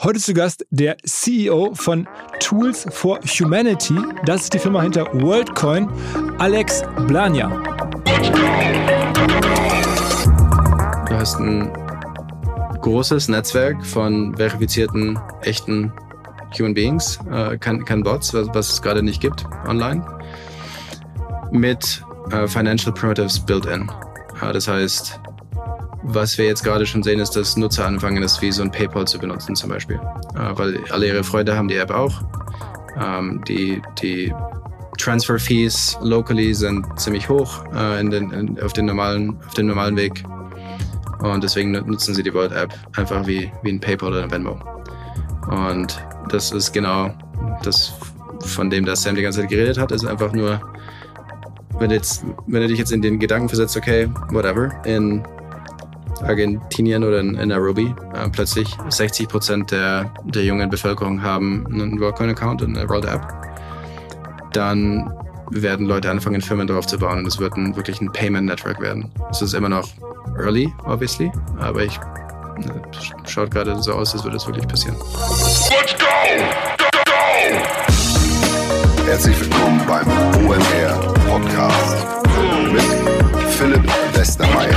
Heute zu Gast der CEO von Tools for Humanity. Das ist die Firma hinter WorldCoin, Alex Blania. Du hast ein großes Netzwerk von verifizierten, echten Human Beings, äh, kein, Bots, was, was es gerade nicht gibt online, mit äh, Financial Primitives built-in. Äh, das heißt, was wir jetzt gerade schon sehen, ist, dass Nutzer anfangen, das wie so ein PayPal zu benutzen zum Beispiel. Äh, weil alle ihre Freunde haben die App auch. Ähm, die, die Transfer Fees locally sind ziemlich hoch äh, in den, in, auf, den normalen, auf dem normalen Weg. Und deswegen nutzen sie die World App einfach wie, wie ein PayPal oder ein Venmo. Und das ist genau das, von dem das Sam die ganze Zeit geredet hat, ist einfach nur, wenn, jetzt, wenn du dich jetzt in den Gedanken versetzt, okay, whatever, in Argentinien oder in, in Nairobi äh, plötzlich 60 Prozent der, der jungen Bevölkerung haben einen WorldCoin-Account und eine World App, dann werden Leute anfangen, Firmen darauf zu bauen und es wird ein, wirklich ein Payment Network werden. Es ist immer noch early, obviously, aber ich ne, schaut gerade so aus, als würde es wirklich passieren. Let's go! Go, go! Herzlich willkommen beim OMR Podcast mit Philipp Westermeier.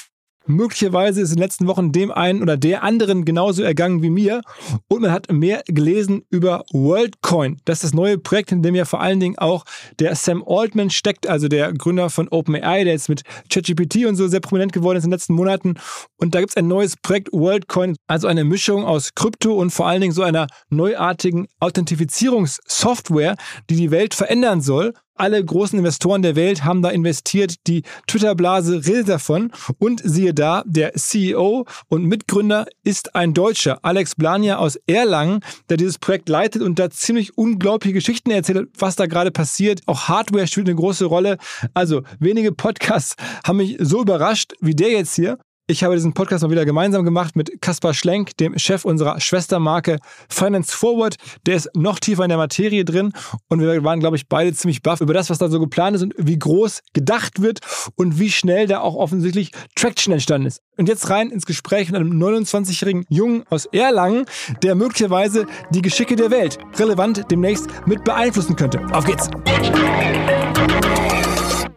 Möglicherweise ist in den letzten Wochen dem einen oder der anderen genauso ergangen wie mir und man hat mehr gelesen über WorldCoin. Das ist das neue Projekt, in dem ja vor allen Dingen auch der Sam Altman steckt, also der Gründer von OpenAI, der jetzt mit ChatGPT und so sehr prominent geworden ist in den letzten Monaten. Und da gibt es ein neues Projekt WorldCoin, also eine Mischung aus Krypto und vor allen Dingen so einer neuartigen Authentifizierungssoftware, die die Welt verändern soll alle großen Investoren der Welt haben da investiert. Die Twitter-Blase redet davon. Und siehe da, der CEO und Mitgründer ist ein Deutscher, Alex Blania aus Erlangen, der dieses Projekt leitet und da ziemlich unglaubliche Geschichten erzählt, was da gerade passiert. Auch Hardware spielt eine große Rolle. Also wenige Podcasts haben mich so überrascht wie der jetzt hier. Ich habe diesen Podcast mal wieder gemeinsam gemacht mit Kaspar Schlenk, dem Chef unserer Schwestermarke Finance Forward. Der ist noch tiefer in der Materie drin und wir waren, glaube ich, beide ziemlich baff über das, was da so geplant ist und wie groß gedacht wird und wie schnell da auch offensichtlich Traction entstanden ist. Und jetzt rein ins Gespräch mit einem 29-jährigen Jungen aus Erlangen, der möglicherweise die Geschicke der Welt relevant demnächst mit beeinflussen könnte. Auf geht's!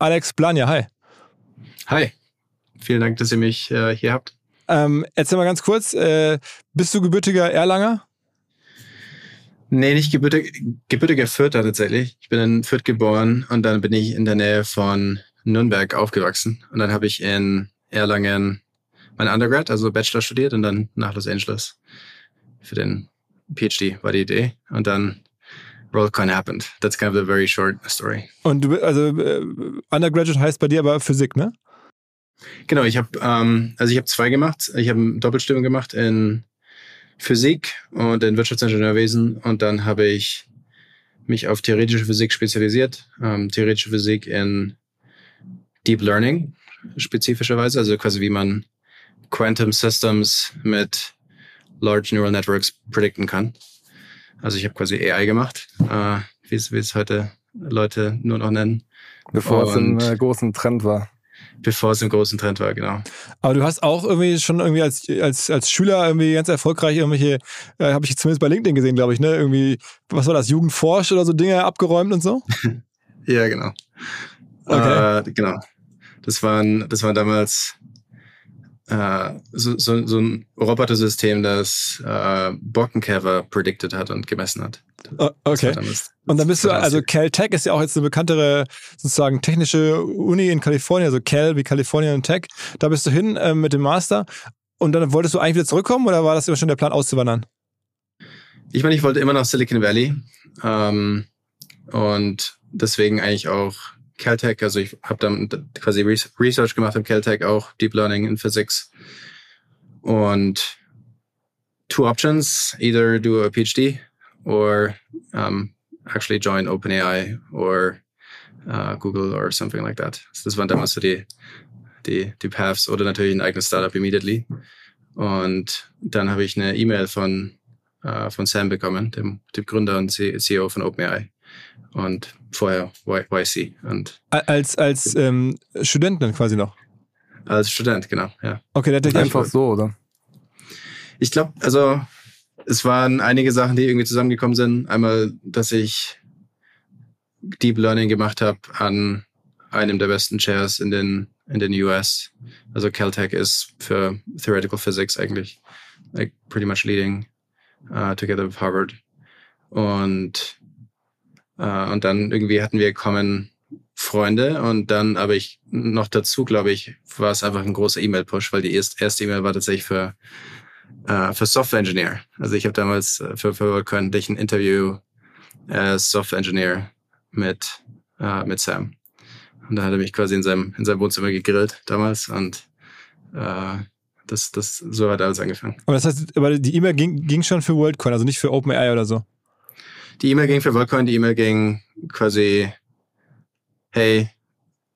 Alex Blanja, hi. Hi. Vielen Dank, dass ihr mich äh, hier habt. Ähm, erzähl mal ganz kurz, äh, bist du gebürtiger Erlanger? Nee, nicht gebürtig, gebürtiger Fürther tatsächlich. Ich bin in Fürth geboren und dann bin ich in der Nähe von Nürnberg aufgewachsen. Und dann habe ich in Erlangen mein Undergrad, also Bachelor studiert und dann nach Los Angeles für den PhD war die Idee. Und dann Rollcoin happened. That's kind of a very short story. Und du, also äh, Undergraduate heißt bei dir aber Physik, ne? Genau, ich habe ähm, also ich habe zwei gemacht. Ich habe eine Doppelstimmung gemacht in Physik und in Wirtschaftsingenieurwesen und dann habe ich mich auf theoretische Physik spezialisiert. Ähm, theoretische Physik in Deep Learning spezifischerweise, also quasi wie man Quantum Systems mit Large Neural Networks predikten kann. Also ich habe quasi AI gemacht, äh, wie es heute Leute nur noch nennen. Bevor und, es ein äh, großen Trend war. Bevor es im großen Trend war, genau. Aber du hast auch irgendwie schon irgendwie als, als, als Schüler irgendwie ganz erfolgreich irgendwelche, äh, habe ich zumindest bei LinkedIn gesehen, glaube ich, ne? Irgendwie, was war das, Jugendforsch oder so Dinge abgeräumt und so? ja, genau. Okay. Äh, genau. Das waren, das waren damals äh, so, so, so ein Robotersystem, das äh, Borkenkäfer predicted hat und gemessen hat. Oh, okay. Damals, und dann bist du, also Caltech ist ja auch jetzt eine bekanntere sozusagen technische Uni in Kalifornien, also Cal wie California und Tech. Da bist du hin äh, mit dem Master und dann wolltest du eigentlich wieder zurückkommen oder war das immer schon der Plan auszuwandern? Ich meine, ich wollte immer nach Silicon Valley ähm, und deswegen eigentlich auch Caltech, also ich habe dann quasi Research gemacht im Caltech auch, Deep Learning in Physics. Und two options, either do a PhD or um, actually join OpenAI or uh, Google or something like that. Das waren damals so die, die, die Paths oder natürlich ein eigenes Startup immediately. Und dann habe ich eine E-Mail von, uh, von Sam bekommen, dem, dem Gründer und CEO von OpenAI und vorher YC. Und als als ähm, Student dann quasi noch? Als Student, genau, ja. Okay, das ist einfach so, oder? Ich glaube, also es waren einige Sachen, die irgendwie zusammengekommen sind. Einmal, dass ich Deep Learning gemacht habe an einem der besten Chairs in den in den US. Also Caltech ist für Theoretical Physics eigentlich like pretty much leading uh, together with Harvard. Und äh, und dann irgendwie hatten wir kommen Freunde und dann aber ich noch dazu, glaube ich, war es einfach ein großer E-Mail-Push, weil die erste E-Mail war tatsächlich für, äh, für Software Engineer. Also ich habe damals äh, für, für WorldCoin ein Interview als Software Engineer mit, äh, mit Sam. Und da hat er mich quasi in seinem, in seinem Wohnzimmer gegrillt damals und äh, das, das, so hat alles angefangen. Aber das heißt, aber die E-Mail ging, ging schon für WorldCoin, also nicht für OpenAI oder so? Die E-Mail ging für Volcoin, die E-Mail ging quasi, hey,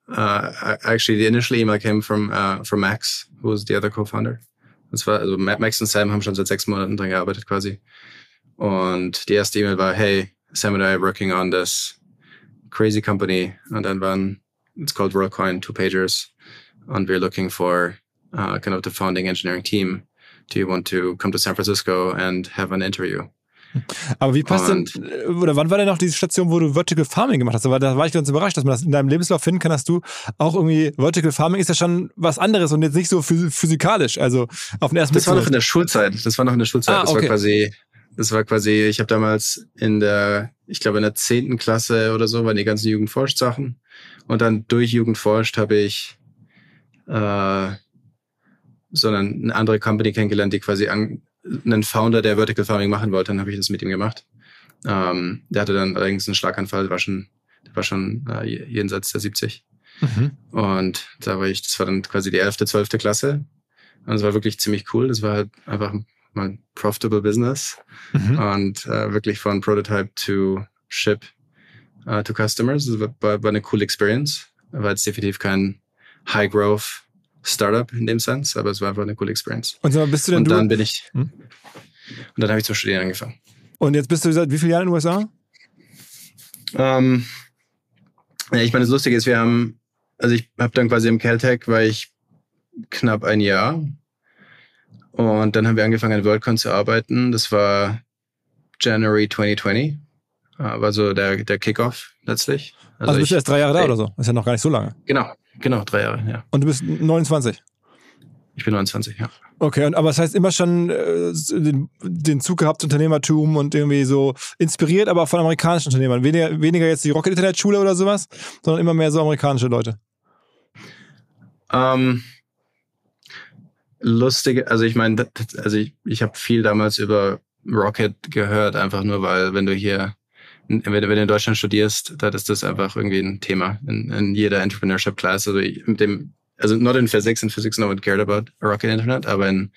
uh, actually the initial email came from, uh, from Max, who was the other co-founder. Das war, also Max und Sam haben schon seit sechs Monaten dran gearbeitet quasi. Und die erste E-Mail war, hey, Sam and I are working on this crazy company. Und dann waren, it's called WorldCoin, two pagers. And we're looking for uh, kind of the founding engineering team. Do you want to come to San Francisco and have an interview? Aber wie passt und denn, oder wann war denn noch diese Station, wo du Vertical Farming gemacht hast? Aber da war ich ganz überrascht, dass man das in deinem Lebenslauf finden kann, dass du auch irgendwie, Vertical Farming ist ja schon was anderes und jetzt nicht so physikalisch. Also auf den ersten Das war noch in der Schulzeit. Das war noch in der Schulzeit. Ah, das war quasi, das war quasi, ich habe damals in der, ich glaube in der zehnten Klasse oder so, waren die ganzen Jugendforscht-Sachen. Und dann durch Jugendforscht habe ich äh, sondern eine andere Company kennengelernt, die quasi an, einen Founder, der Vertical Farming machen wollte, dann habe ich das mit ihm gemacht. Ähm, der hatte dann allerdings einen Schlaganfall, war schon, der war schon äh, jenseits der 70. Mhm. Und da war ich, das war dann quasi die 11., 12. Klasse. Und es war wirklich ziemlich cool. Das war halt einfach mal profitable Business. Mhm. Und äh, wirklich von Prototype to Ship uh, to Customers. Das war, war, eine coole Experience. War jetzt definitiv kein High Growth Startup in dem Sense, aber es war einfach eine coole Experience. Und so, bist du denn und dann du? bin ich hm? und dann habe ich zum Studieren angefangen. Und jetzt bist du seit wie vielen Jahren in den USA? Ähm, ja, ich meine, das Lustige ist, wir haben, also ich habe dann quasi im Caltech war ich knapp ein Jahr und dann haben wir angefangen an WorldCon zu arbeiten. Das war January 2020, war so der, der Kickoff letztlich. Also, also bist du erst drei Jahre da oder so? ist ja noch gar nicht so lange. Genau, Genau, drei Jahre, ja. Und du bist 29? Ich bin 29, ja. Okay, und, aber das heißt immer schon äh, den, den Zug gehabt Unternehmertum und irgendwie so inspiriert, aber von amerikanischen Unternehmern. Weniger, weniger jetzt die Rocket Internet Schule oder sowas, sondern immer mehr so amerikanische Leute. Ähm, lustige, also ich meine, also ich, ich habe viel damals über Rocket gehört, einfach nur weil, wenn du hier wenn, du in Deutschland studierst, dann ist das einfach irgendwie ein Thema in, in jeder Entrepreneurship Class. Also mit dem, also not in Physics, in Physics no one cared about Rocket Internet, aber in,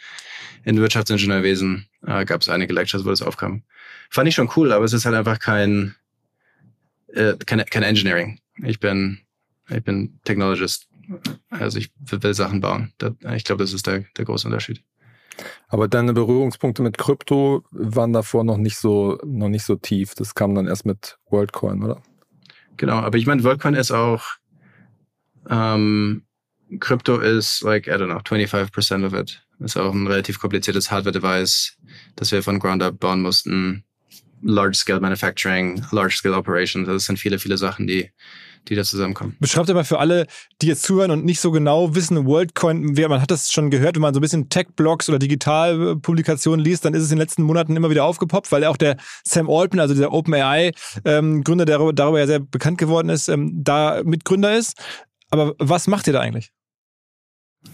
in Wirtschaftsingenieurwesen äh, gab es einige Lectures, wo das aufkam. Fand ich schon cool, aber es ist halt einfach kein, äh, kein, kein Engineering. Ich bin, ich bin Technologist. Also ich will Sachen bauen. ich glaube, das ist der, der große Unterschied. Aber deine Berührungspunkte mit Krypto waren davor noch nicht so, noch nicht so tief. Das kam dann erst mit WorldCoin, oder? Genau, aber ich meine, WorldCoin ist auch ähm, Krypto ist like, I don't know, 25% of it. Ist auch ein relativ kompliziertes Hardware-Device, das wir von Ground Up bauen mussten. Large-Scale Manufacturing, Large-Scale Operations. Das sind viele, viele Sachen, die, die da zusammenkommen. Beschreibt aber für alle, die jetzt zuhören und nicht so genau wissen, WorldCoin, man hat das schon gehört, wenn man so ein bisschen Tech-Blogs oder Digitalpublikationen liest, dann ist es in den letzten Monaten immer wieder aufgepoppt, weil auch der Sam Altman, also dieser OpenAI-Gründer, der darüber ja sehr bekannt geworden ist, ähm, da Mitgründer ist. Aber was macht ihr da eigentlich?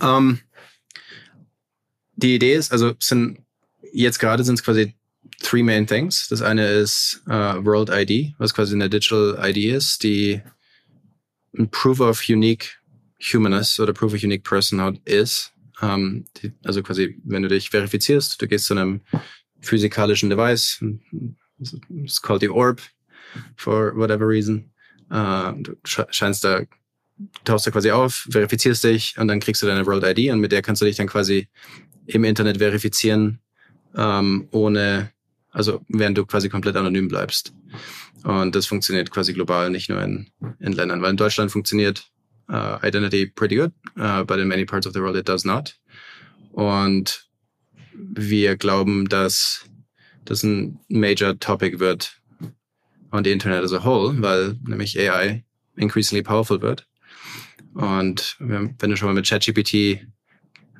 Um, ähm, die Idee ist, also sind jetzt gerade sind es quasi three main things. Das eine ist uh, World ID, was quasi eine Digital ID ist, die ein Proof of Unique Humanist oder Proof of Unique Person ist. Ähm, die, also quasi, wenn du dich verifizierst, du gehst zu einem physikalischen Device, it's called the Orb for whatever reason. Uh, du scheinst da tauchst du quasi auf, verifizierst dich und dann kriegst du deine World ID und mit der kannst du dich dann quasi im Internet verifizieren, ähm, ohne, also während du quasi komplett anonym bleibst. Und das funktioniert quasi global, nicht nur in, in Ländern, weil in Deutschland funktioniert uh, Identity pretty good, uh, but in many parts of the world it does not. Und wir glauben, dass das ein major topic wird on the Internet as a whole, weil nämlich AI increasingly powerful wird. Und wenn du schon mal mit ChatGPT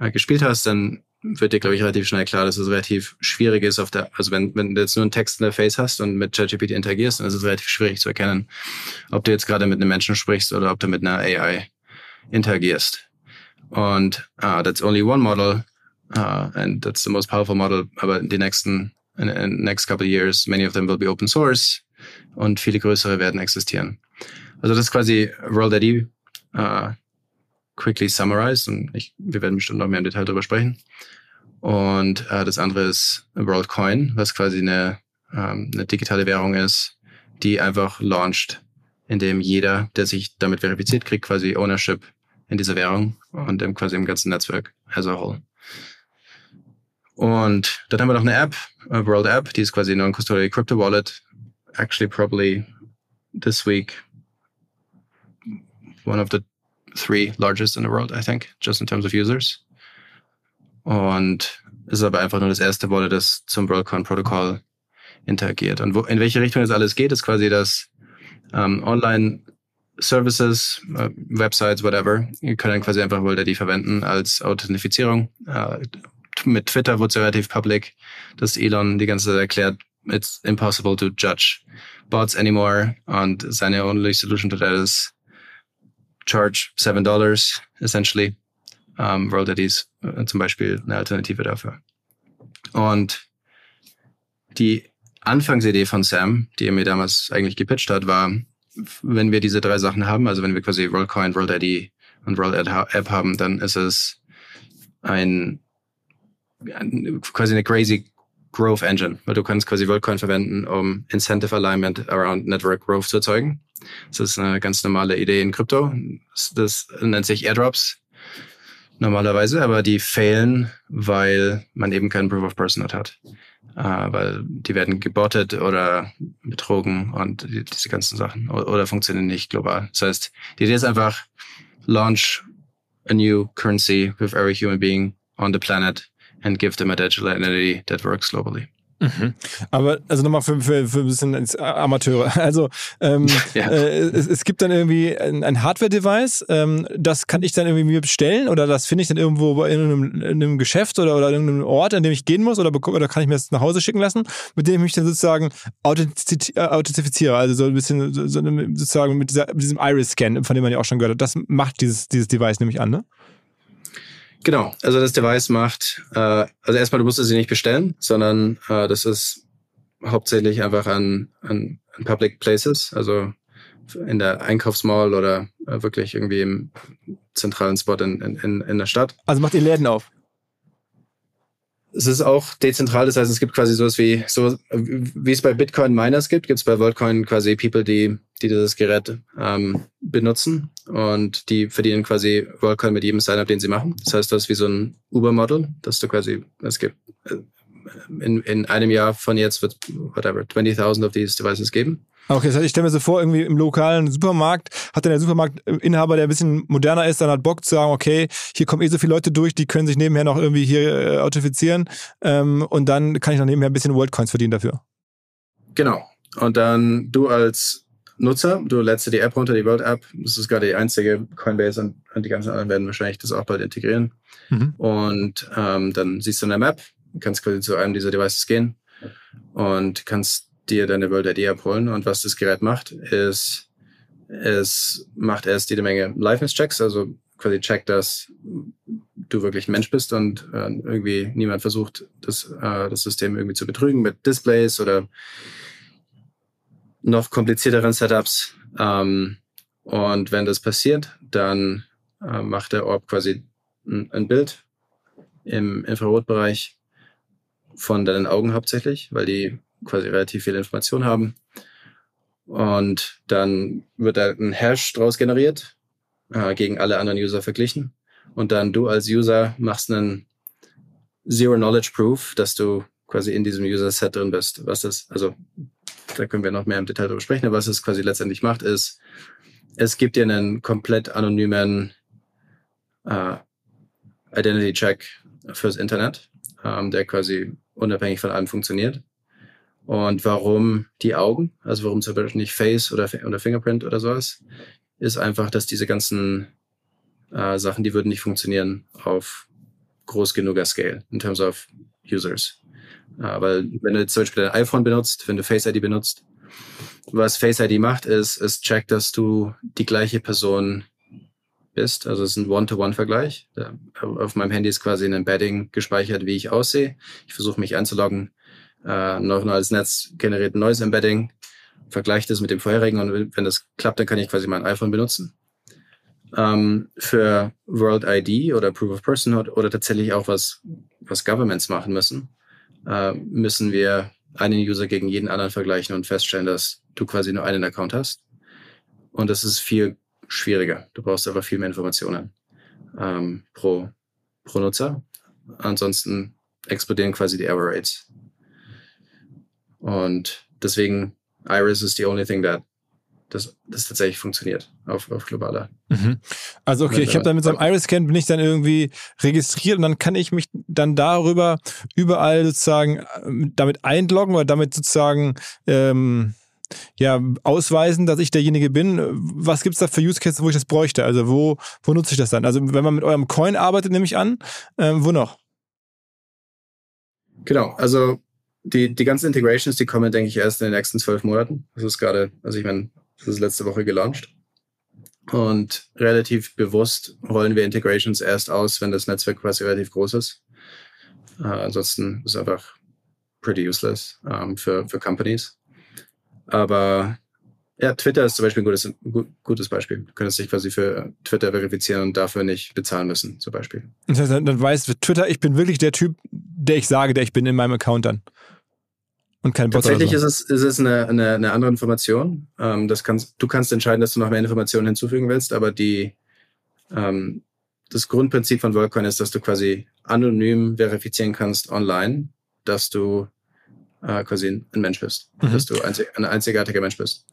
äh, gespielt hast, dann wird dir, glaube ich, relativ schnell klar, dass es relativ schwierig ist auf der, also wenn, wenn du jetzt nur einen Text in der Face hast und mit ChatGPT interagierst, dann ist es relativ schwierig zu erkennen, ob du jetzt gerade mit einem Menschen sprichst oder ob du mit einer AI interagierst. Und uh, that's only one model, uh, and that's the most powerful model, aber in den nächsten, in, in next couple of years, many of them will be open source und viele größere werden existieren. Also das ist quasi World ID uh, quickly summarized und ich, wir werden bestimmt noch mehr im Detail darüber sprechen. Und uh, das andere ist WorldCoin, was quasi eine, ähm, eine digitale Währung ist, die einfach launcht, indem jeder, der sich damit verifiziert, kriegt quasi Ownership in dieser Währung und im, quasi im ganzen Netzwerk as a whole. Und dann haben wir noch eine App, a World App, die ist quasi Non-Custodial Crypto Wallet. Actually, probably this week one of the three largest in the world, I think, just in terms of users. Und ist aber einfach nur das erste Wallet, das zum WorldCoin-Protokoll interagiert. Und wo, in welche Richtung das alles geht, ist quasi, dass ähm, Online-Services, äh, Websites, whatever, könnt dann quasi einfach WorldID verwenden als Authentifizierung. Äh, mit Twitter wurde es relativ public, dass Elon die ganze Zeit erklärt, it's impossible to judge bots anymore. Und seine only solution to that is charge seven dollars essentially. Um, World IDs äh, zum Beispiel eine Alternative dafür. Und die Anfangsidee von Sam, die er mir damals eigentlich gepitcht hat, war, wenn wir diese drei Sachen haben, also wenn wir quasi WorldCoin, World und World App haben, dann ist es ein, quasi eine crazy Growth Engine, weil du kannst quasi WorldCoin verwenden, um Incentive Alignment around Network Growth zu erzeugen. Das ist eine ganz normale Idee in Krypto. Das nennt sich Airdrops normalerweise, aber die fehlen, weil man eben keinen Proof of Person hat. Äh, weil die werden gebottet oder betrogen und die, diese ganzen Sachen oder, oder funktionieren nicht global. Das heißt, die Idee ist einfach, launch a new currency with every human being on the planet and give them a digital identity that works globally. Mhm. Aber also nochmal für, für, für ein bisschen Amateure. Also ähm, ja. äh, es, es, gibt dann irgendwie ein, ein Hardware-Device, ähm, das kann ich dann irgendwie mir bestellen oder das finde ich dann irgendwo in einem, in einem Geschäft oder, oder in irgendeinem Ort, an dem ich gehen muss oder, oder kann ich mir das nach Hause schicken lassen, mit dem ich mich dann sozusagen äh, authentifiziere. Also so ein bisschen so, sozusagen mit, dieser, mit diesem Iris-Scan, von dem man ja auch schon gehört hat. Das macht dieses, dieses Device nämlich an, ne? Genau, also das Device macht, äh, also erstmal, du musst es nicht bestellen, sondern äh, das ist hauptsächlich einfach an, an, an Public Places, also in der Einkaufsmall oder äh, wirklich irgendwie im zentralen Spot in, in, in der Stadt. Also macht ihr Läden auf? Es ist auch dezentral, das heißt, es gibt quasi sowas wie, so wie es bei Bitcoin Miners gibt, gibt es bei WorldCoin quasi People, die, die dieses Gerät ähm, benutzen und die verdienen quasi WorldCoin mit jedem Sign-up, den sie machen. Das heißt, das ist wie so ein Uber-Model, dass du quasi, es gibt, in, in einem Jahr von jetzt wird whatever 20.000 of these Devices geben. Okay, das heißt, ich stelle mir so vor, irgendwie im lokalen Supermarkt hat dann der Supermarktinhaber, der ein bisschen moderner ist, dann hat Bock zu sagen, okay, hier kommen eh so viele Leute durch, die können sich nebenher noch irgendwie hier äh, authentifizieren ähm, und dann kann ich noch nebenher ein bisschen Worldcoins verdienen dafür. Genau. Und dann du als Nutzer, du lädst dir die App runter, die World App, das ist gerade die einzige Coinbase und, und die ganzen anderen werden wahrscheinlich das auch bald integrieren. Mhm. Und ähm, dann siehst du eine Map, kannst quasi zu einem dieser Devices gehen und kannst dir deine World ID abholen. Und was das Gerät macht, ist, es macht erst jede Menge Liveness-Checks, also quasi checkt, dass du wirklich ein Mensch bist und äh, irgendwie niemand versucht, das, äh, das System irgendwie zu betrügen mit Displays oder noch komplizierteren Setups. Ähm, und wenn das passiert, dann äh, macht der Orb quasi ein, ein Bild im Infrarotbereich von deinen Augen hauptsächlich, weil die quasi relativ viel Information haben. Und dann wird da ein Hash draus generiert, äh, gegen alle anderen User verglichen. Und dann du als User machst einen Zero Knowledge Proof, dass du quasi in diesem User Set drin bist. Was das, also da können wir noch mehr im Detail darüber sprechen, aber was es quasi letztendlich macht, ist, es gibt dir einen komplett anonymen äh, Identity Check fürs Internet, ähm, der quasi unabhängig von allem funktioniert. Und warum die Augen, also warum zum Beispiel nicht Face oder, oder Fingerprint oder sowas, ist einfach, dass diese ganzen äh, Sachen, die würden nicht funktionieren auf groß genuger Scale in terms of Users. Äh, weil wenn du zum Beispiel dein iPhone benutzt, wenn du Face ID benutzt, was Face ID macht, ist, es checkt, dass du die gleiche Person bist. Also es ist ein One-to-One-Vergleich. Auf meinem Handy ist quasi ein Embedding gespeichert, wie ich aussehe. Ich versuche mich einzuloggen äh, neuronales Netz generiert ein neues Embedding, vergleicht es mit dem vorherigen und wenn das klappt, dann kann ich quasi mein iPhone benutzen. Ähm, für World ID oder Proof of Personhood oder tatsächlich auch was, was Governments machen müssen, äh, müssen wir einen User gegen jeden anderen vergleichen und feststellen, dass du quasi nur einen Account hast. Und das ist viel schwieriger. Du brauchst aber viel mehr Informationen ähm, pro, pro Nutzer. Ansonsten explodieren quasi die Error Rates. Und deswegen Iris ist the only thing that das, das tatsächlich funktioniert auf, auf globaler. Mhm. Also okay, ich habe dann mit so einem Iris-Scan bin ich dann irgendwie registriert und dann kann ich mich dann darüber überall sozusagen ähm, damit einloggen oder damit sozusagen ähm, ja, ausweisen, dass ich derjenige bin. Was gibt es da für Use Cases, wo ich das bräuchte? Also wo, wo nutze ich das dann? Also wenn man mit eurem Coin arbeitet, nehme ich an, ähm, wo noch? Genau, also die, die ganzen Integrations, die kommen, denke ich, erst in den nächsten zwölf Monaten. Das ist gerade, also ich meine, das ist letzte Woche gelauncht. Und relativ bewusst rollen wir Integrations erst aus, wenn das Netzwerk quasi relativ groß ist. Äh, ansonsten ist es einfach pretty useless ähm, für, für Companies. Aber ja, Twitter ist zum Beispiel ein gutes, gutes Beispiel. Du könntest dich quasi für Twitter verifizieren und dafür nicht bezahlen müssen, zum Beispiel. Das heißt, dann weiß Twitter, ich bin wirklich der Typ, der ich sage, der ich bin in meinem Account dann. Und kein Bot Tatsächlich so. ist es, ist es eine, eine, eine andere Information. Ähm, das kannst, du kannst entscheiden, dass du noch mehr Informationen hinzufügen willst, aber die, ähm, das Grundprinzip von Worldcoin ist, dass du quasi anonym verifizieren kannst online, dass du äh, quasi ein Mensch bist, mhm. dass du einzig, ein einzigartiger Mensch bist.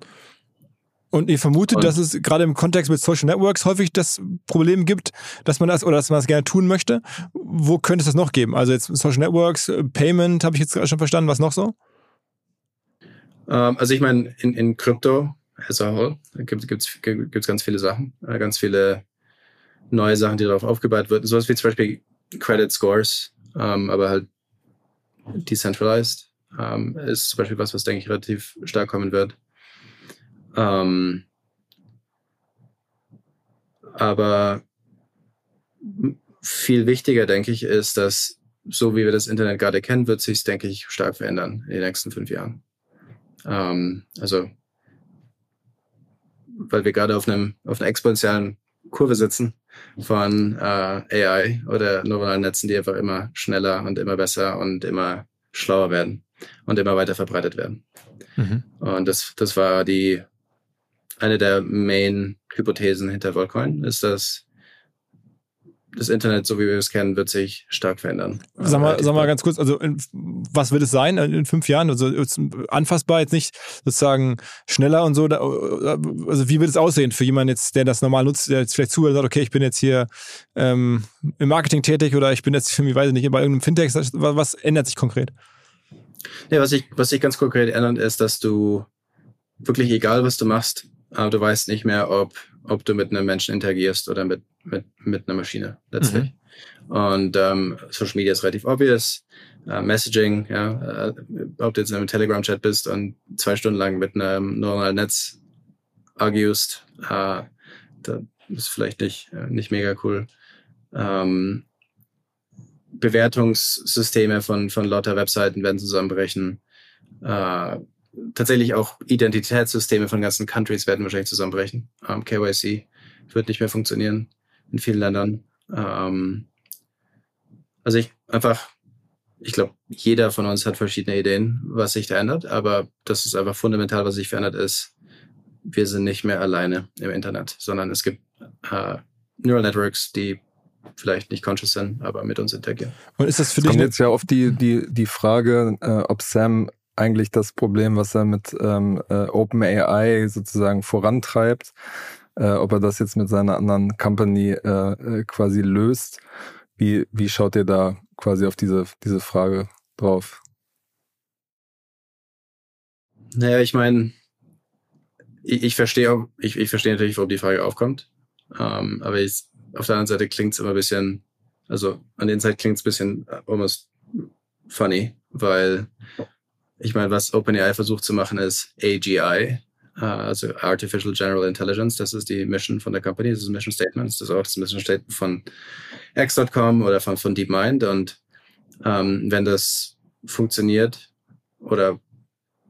Und ihr vermutet, und dass es gerade im Kontext mit Social Networks häufig das Problem gibt, dass man das oder dass man das gerne tun möchte. Wo könnte es das noch geben? Also jetzt Social Networks, äh, Payment, habe ich jetzt schon verstanden. Was noch so? Ähm, also ich meine, in, in Krypto as a whole gibt es ganz viele Sachen, äh, ganz viele neue Sachen, die darauf aufgebaut werden. Sowas wie zum Beispiel Credit Scores, ähm, aber halt decentralized ähm, ist zum Beispiel was, was denke ich relativ stark kommen wird. Ähm, aber viel wichtiger, denke ich, ist, dass so wie wir das Internet gerade kennen, wird sich denke ich, stark verändern in den nächsten fünf Jahren. Ähm, also, weil wir gerade auf einem auf einer exponentiellen Kurve sitzen von äh, AI oder neuronalen Netzen, die einfach immer schneller und immer besser und immer schlauer werden und immer weiter verbreitet werden. Mhm. Und das, das war die eine der Main-Hypothesen hinter Volcoin ist, dass das Internet, so wie wir es kennen, wird sich stark verändern. Sag mal, sag mal ganz kurz, also in, was wird es sein in fünf Jahren? Also anfassbar jetzt nicht sozusagen schneller und so. Also wie wird es aussehen für jemanden jetzt, der das normal nutzt, der jetzt vielleicht zuhört und sagt, okay, ich bin jetzt hier ähm, im Marketing tätig oder ich bin jetzt, ich weiß nicht, bei irgendeinem Fintech. Was, was ändert sich konkret? Ja, was sich was sich ganz konkret ändert, ist, dass du wirklich egal, was du machst, aber du weißt nicht mehr, ob, ob du mit einem Menschen interagierst oder mit, mit, mit einer Maschine letztlich. Mhm. Und ähm, Social Media ist relativ obvious. Uh, Messaging, ja, äh, ob du jetzt in einem Telegram-Chat bist und zwei Stunden lang mit einem neuronalen Netz argust, äh, das ist vielleicht nicht, äh, nicht mega cool. Ähm, Bewertungssysteme von, von lauter Webseiten werden zusammenbrechen. Äh, tatsächlich auch Identitätssysteme von ganzen Countries werden wahrscheinlich zusammenbrechen. Ähm, KYC wird nicht mehr funktionieren in vielen Ländern. Ähm, also ich einfach, ich glaube, jeder von uns hat verschiedene Ideen, was sich da ändert, aber das ist einfach fundamental, was sich verändert ist. Wir sind nicht mehr alleine im Internet, sondern es gibt äh, Neural Networks, die vielleicht nicht conscious sind, aber mit uns interagieren. Und ist das für dich kommt jetzt ja auf die, die, die Frage, äh, ob Sam eigentlich das Problem, was er mit ähm, äh, OpenAI sozusagen vorantreibt, äh, ob er das jetzt mit seiner anderen Company äh, äh, quasi löst. Wie, wie schaut ihr da quasi auf diese, diese Frage drauf? Naja, ich meine, ich, ich verstehe auch, ich, ich verstehe natürlich, warum die Frage aufkommt. Ähm, aber ich, auf der anderen Seite klingt es immer ein bisschen, also an den Seiten klingt es ein bisschen almost funny, weil ich meine, was OpenAI versucht zu machen, ist AGI, uh, also Artificial General Intelligence. Das ist die Mission von der Company, das ist ein Mission Statement. Das ist auch das Mission Statement von X.com oder von, von DeepMind. Und ähm, wenn das funktioniert oder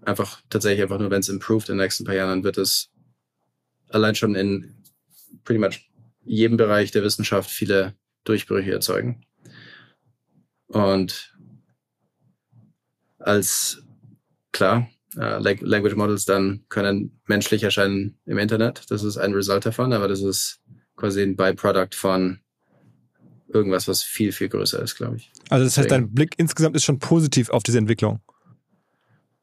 einfach tatsächlich einfach nur, wenn es improved in den nächsten paar Jahren, dann wird es allein schon in pretty much jedem Bereich der Wissenschaft viele Durchbrüche erzeugen. Und als klar, äh, Language Models dann können menschlich erscheinen im Internet. Das ist ein Result davon, aber das ist quasi ein Byproduct von irgendwas, was viel, viel größer ist, glaube ich. Also das heißt, dein Blick insgesamt ist schon positiv auf diese Entwicklung.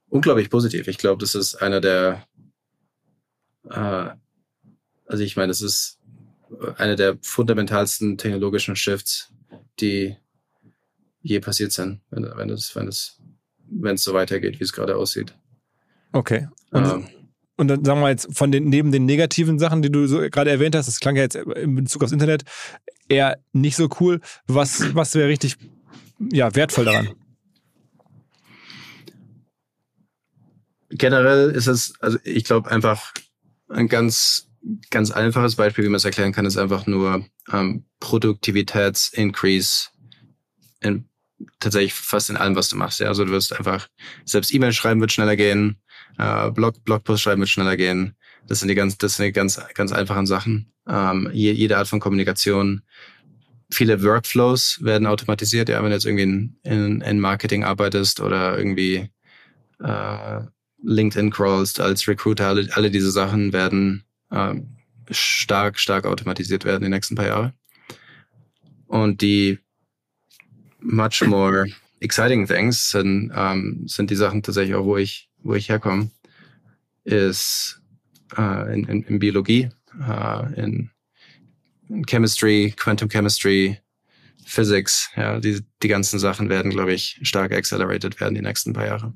Unglaublich positiv. Ich glaube, das ist einer der, äh, also ich meine, das ist einer der fundamentalsten technologischen Shifts, die je passiert sind, wenn, wenn es wenn es wenn es so weitergeht, wie es gerade aussieht. Okay. Und, ähm, und dann sagen wir jetzt von den neben den negativen Sachen, die du so gerade erwähnt hast, das klang ja jetzt in Bezug aufs Internet eher nicht so cool. Was was wäre richtig ja wertvoll daran? Generell ist es, also ich glaube einfach ein ganz ganz einfaches Beispiel, wie man es erklären kann, ist einfach nur ähm, Produktivitätsincrease in tatsächlich fast in allem, was du machst. Ja? Also du wirst einfach, selbst E-Mail schreiben wird schneller gehen, äh, Blog, Blogpost schreiben wird schneller gehen. Das sind die ganz, das sind die ganz, ganz einfachen Sachen. Ähm, je, jede Art von Kommunikation. Viele Workflows werden automatisiert. Ja, wenn du jetzt irgendwie in, in, in Marketing arbeitest oder irgendwie äh, LinkedIn crawlst als Recruiter, alle, alle diese Sachen werden äh, stark, stark automatisiert werden in den nächsten paar Jahren. Und die much more exciting things sind, ähm, sind die Sachen tatsächlich auch, wo ich, wo ich herkomme, ist äh, in, in, in Biologie, äh, in, in Chemistry, Quantum Chemistry, Physics, ja, die, die ganzen Sachen werden, glaube ich, stark accelerated werden die nächsten paar Jahre.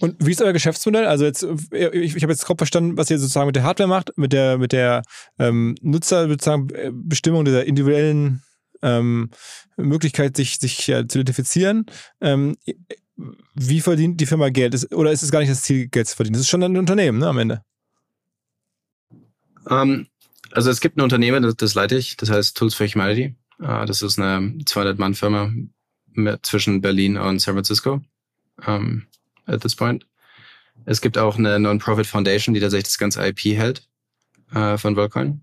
Und wie ist euer Geschäftsmodell? Also jetzt, ich, ich habe jetzt grob verstanden, was ihr sozusagen mit der Hardware macht, mit der, mit der ähm, Nutzerbestimmung dieser individuellen ähm, Möglichkeit, sich, sich ja, zu identifizieren. Ähm, wie verdient die Firma Geld? Ist, oder ist es gar nicht das Ziel, Geld zu verdienen? Das ist schon ein Unternehmen, ne, am Ende. Um, ähm, also es gibt ein Unternehmen, das, das leite ich, das heißt Tools for Humanity. Uh, das ist eine 200-Mann-Firma zwischen Berlin und San Francisco um, ähm, at this point. Es gibt auch eine Non-Profit Foundation, die tatsächlich das ganze IP hält uh, von Worldcoin.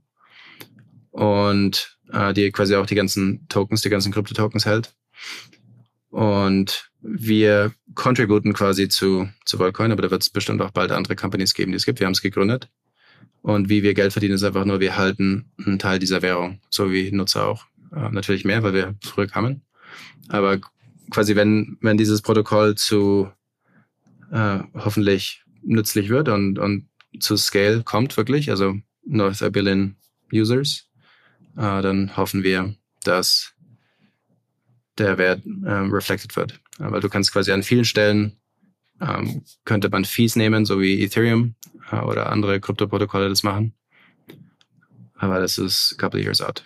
Und äh, die quasi auch die ganzen Tokens, die ganzen Krypto-Tokens hält. Und wir contributen quasi zu, zu Volcoin, aber da wird es bestimmt auch bald andere Companies geben, die es gibt. Wir haben es gegründet. Und wie wir Geld verdienen, ist einfach nur, wir halten einen Teil dieser Währung, so wie Nutzer auch. Äh, natürlich mehr, weil wir früher kamen. Aber quasi, wenn, wenn dieses Protokoll zu äh, hoffentlich nützlich wird und, und zu Scale kommt wirklich, also north billion Users, äh, dann hoffen wir, dass der Wert ähm, reflected wird. Aber du kannst quasi an vielen Stellen ähm, könnte man Fees nehmen, so wie Ethereum äh, oder andere Kryptoprotokolle das machen. Aber das ist a couple of years out.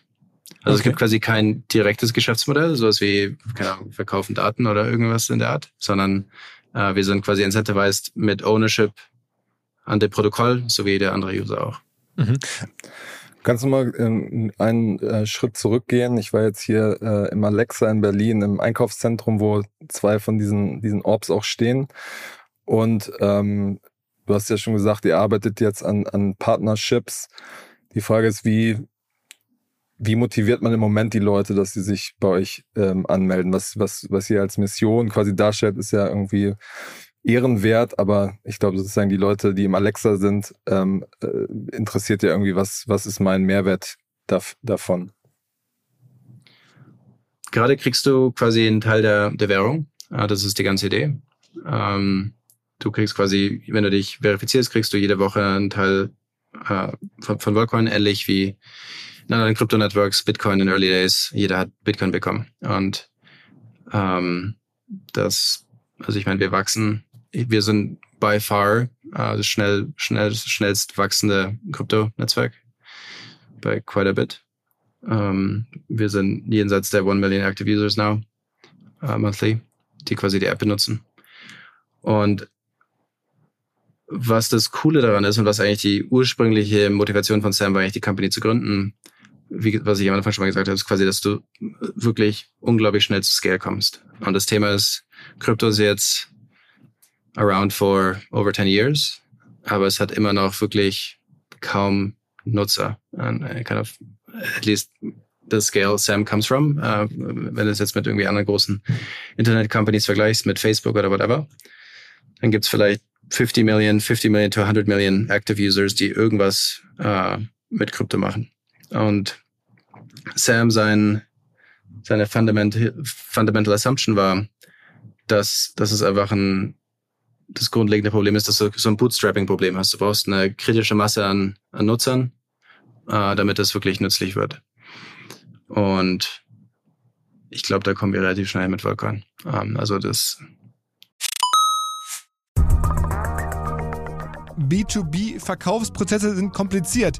Also okay. es gibt quasi kein direktes Geschäftsmodell, sowas wie, keine Ahnung, verkaufen Daten oder irgendwas in der Art, sondern äh, wir sind quasi incentivized mit Ownership an dem Protokoll, so wie der andere User auch. Mhm. Kannst du mal ähm, einen äh, Schritt zurückgehen? Ich war jetzt hier äh, im Alexa in Berlin im Einkaufszentrum, wo zwei von diesen, diesen Orbs auch stehen. Und ähm, du hast ja schon gesagt, ihr arbeitet jetzt an, an Partnerships. Die Frage ist, wie, wie motiviert man im Moment die Leute, dass sie sich bei euch ähm, anmelden? Was, was, was ihr als Mission quasi darstellt, ist ja irgendwie ehrenwert, aber ich glaube sozusagen die Leute, die im Alexa sind, ähm, äh, interessiert ja irgendwie, was, was ist mein Mehrwert da, davon? Gerade kriegst du quasi einen Teil der, der Währung. Das ist die ganze Idee. Ähm, du kriegst quasi, wenn du dich verifizierst, kriegst du jede Woche einen Teil äh, von, von Volcoin, ähnlich wie in anderen Krypto-Networks, Bitcoin in Early Days. Jeder hat Bitcoin bekommen. Und ähm, das, also ich meine, wir wachsen wir sind by far äh, das schnell, schnell, schnellst wachsende Krypto-Netzwerk bei quite a bit. Ähm, wir sind jenseits der 1 Million Active Users now, uh, monthly, die quasi die App benutzen. Und was das Coole daran ist und was eigentlich die ursprüngliche Motivation von Sam war, eigentlich die Company zu gründen, wie, was ich am Anfang schon mal gesagt habe, ist quasi, dass du wirklich unglaublich schnell zu Scale kommst. Und das Thema ist, Krypto ist jetzt around for over 10 years, aber es hat immer noch wirklich kaum Nutzer. And kind of, at least the scale Sam comes from, uh, wenn du es jetzt mit irgendwie anderen großen Internet-Companies vergleichst, mit Facebook oder whatever, dann gibt's vielleicht 50 Millionen, 50 Millionen to 100 Millionen Active Users, die irgendwas uh, mit Krypto machen. Und Sam sein, seine fundamental, fundamental Assumption war, dass, dass es einfach ein das grundlegende Problem ist, dass du so ein Bootstrapping-Problem hast. Du brauchst eine kritische Masse an, an Nutzern, äh, damit das wirklich nützlich wird. Und ich glaube, da kommen wir relativ schnell mit Volkan. Ähm, also das B2B-Verkaufsprozesse sind kompliziert.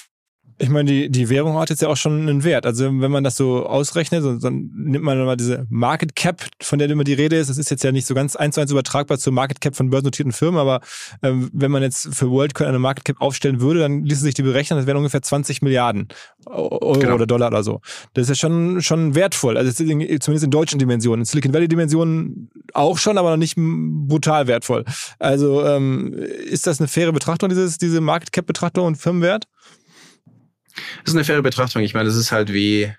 Ich meine, die, die Währung hat jetzt ja auch schon einen Wert. Also wenn man das so ausrechnet, dann nimmt man mal diese Market Cap, von der immer die Rede ist. Das ist jetzt ja nicht so ganz eins zu eins übertragbar zur Market Cap von börsennotierten Firmen, aber ähm, wenn man jetzt für WorldCoin eine Market Cap aufstellen würde, dann ließe sich die berechnen, das wären ungefähr 20 Milliarden Euro genau. oder Dollar oder so. Das ist ja schon, schon wertvoll. Also zumindest in deutschen Dimensionen. In Silicon Valley Dimensionen auch schon, aber noch nicht brutal wertvoll. Also ähm, ist das eine faire Betrachtung, dieses, diese Market Cap Betrachtung und Firmenwert? Das ist eine faire Betrachtung. Ich meine, das ist halt wie,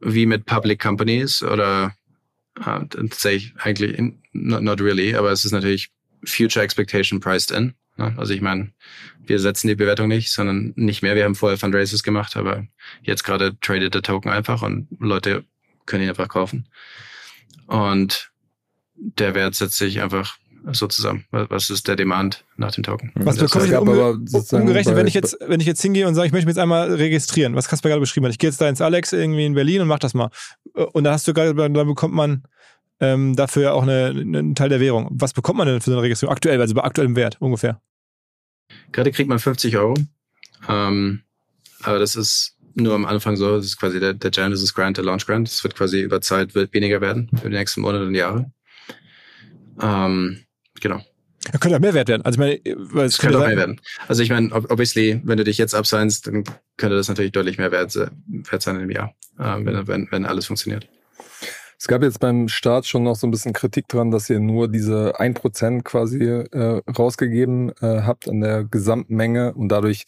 wie mit Public Companies oder tatsächlich eigentlich in, not, not really, aber es ist natürlich Future Expectation priced in. Ne? Also ich meine, wir setzen die Bewertung nicht, sondern nicht mehr. Wir haben vorher Fundraisers gemacht, aber jetzt gerade tradet der Token einfach und Leute können ihn einfach kaufen. Und der Wert setzt sich einfach so zusammen. Was ist der Demand nach dem Token? Was bekomme ich umge umgerechnet, wenn ich jetzt, wenn ich jetzt hingehe und sage, ich möchte mich jetzt einmal registrieren, was Kasper gerade beschrieben hat. Ich gehe jetzt da ins Alex irgendwie in Berlin und mach das mal. Und da hast du gerade, dann bekommt man ähm, dafür ja auch eine, einen Teil der Währung. Was bekommt man denn für so eine Registrierung? Aktuell, also bei aktuellem Wert ungefähr. Gerade kriegt man 50 Euro. Ähm, aber das ist nur am Anfang so. Das ist quasi der, der Genesis Grant, der Launch Grant. Das wird quasi über Zeit wird weniger werden für die nächsten Monate und Jahre. Ähm, genau. Ja, könnte auch mehr wert werden. Also ich meine, weil es könnte auch mehr werden. Also ich meine, obviously, wenn du dich jetzt abseinst, dann könnte das natürlich deutlich mehr wert, wert sein im Jahr, äh, wenn, wenn, wenn alles funktioniert. Es gab jetzt beim Start schon noch so ein bisschen Kritik dran, dass ihr nur diese ein Prozent quasi äh, rausgegeben äh, habt an der Gesamtmenge und dadurch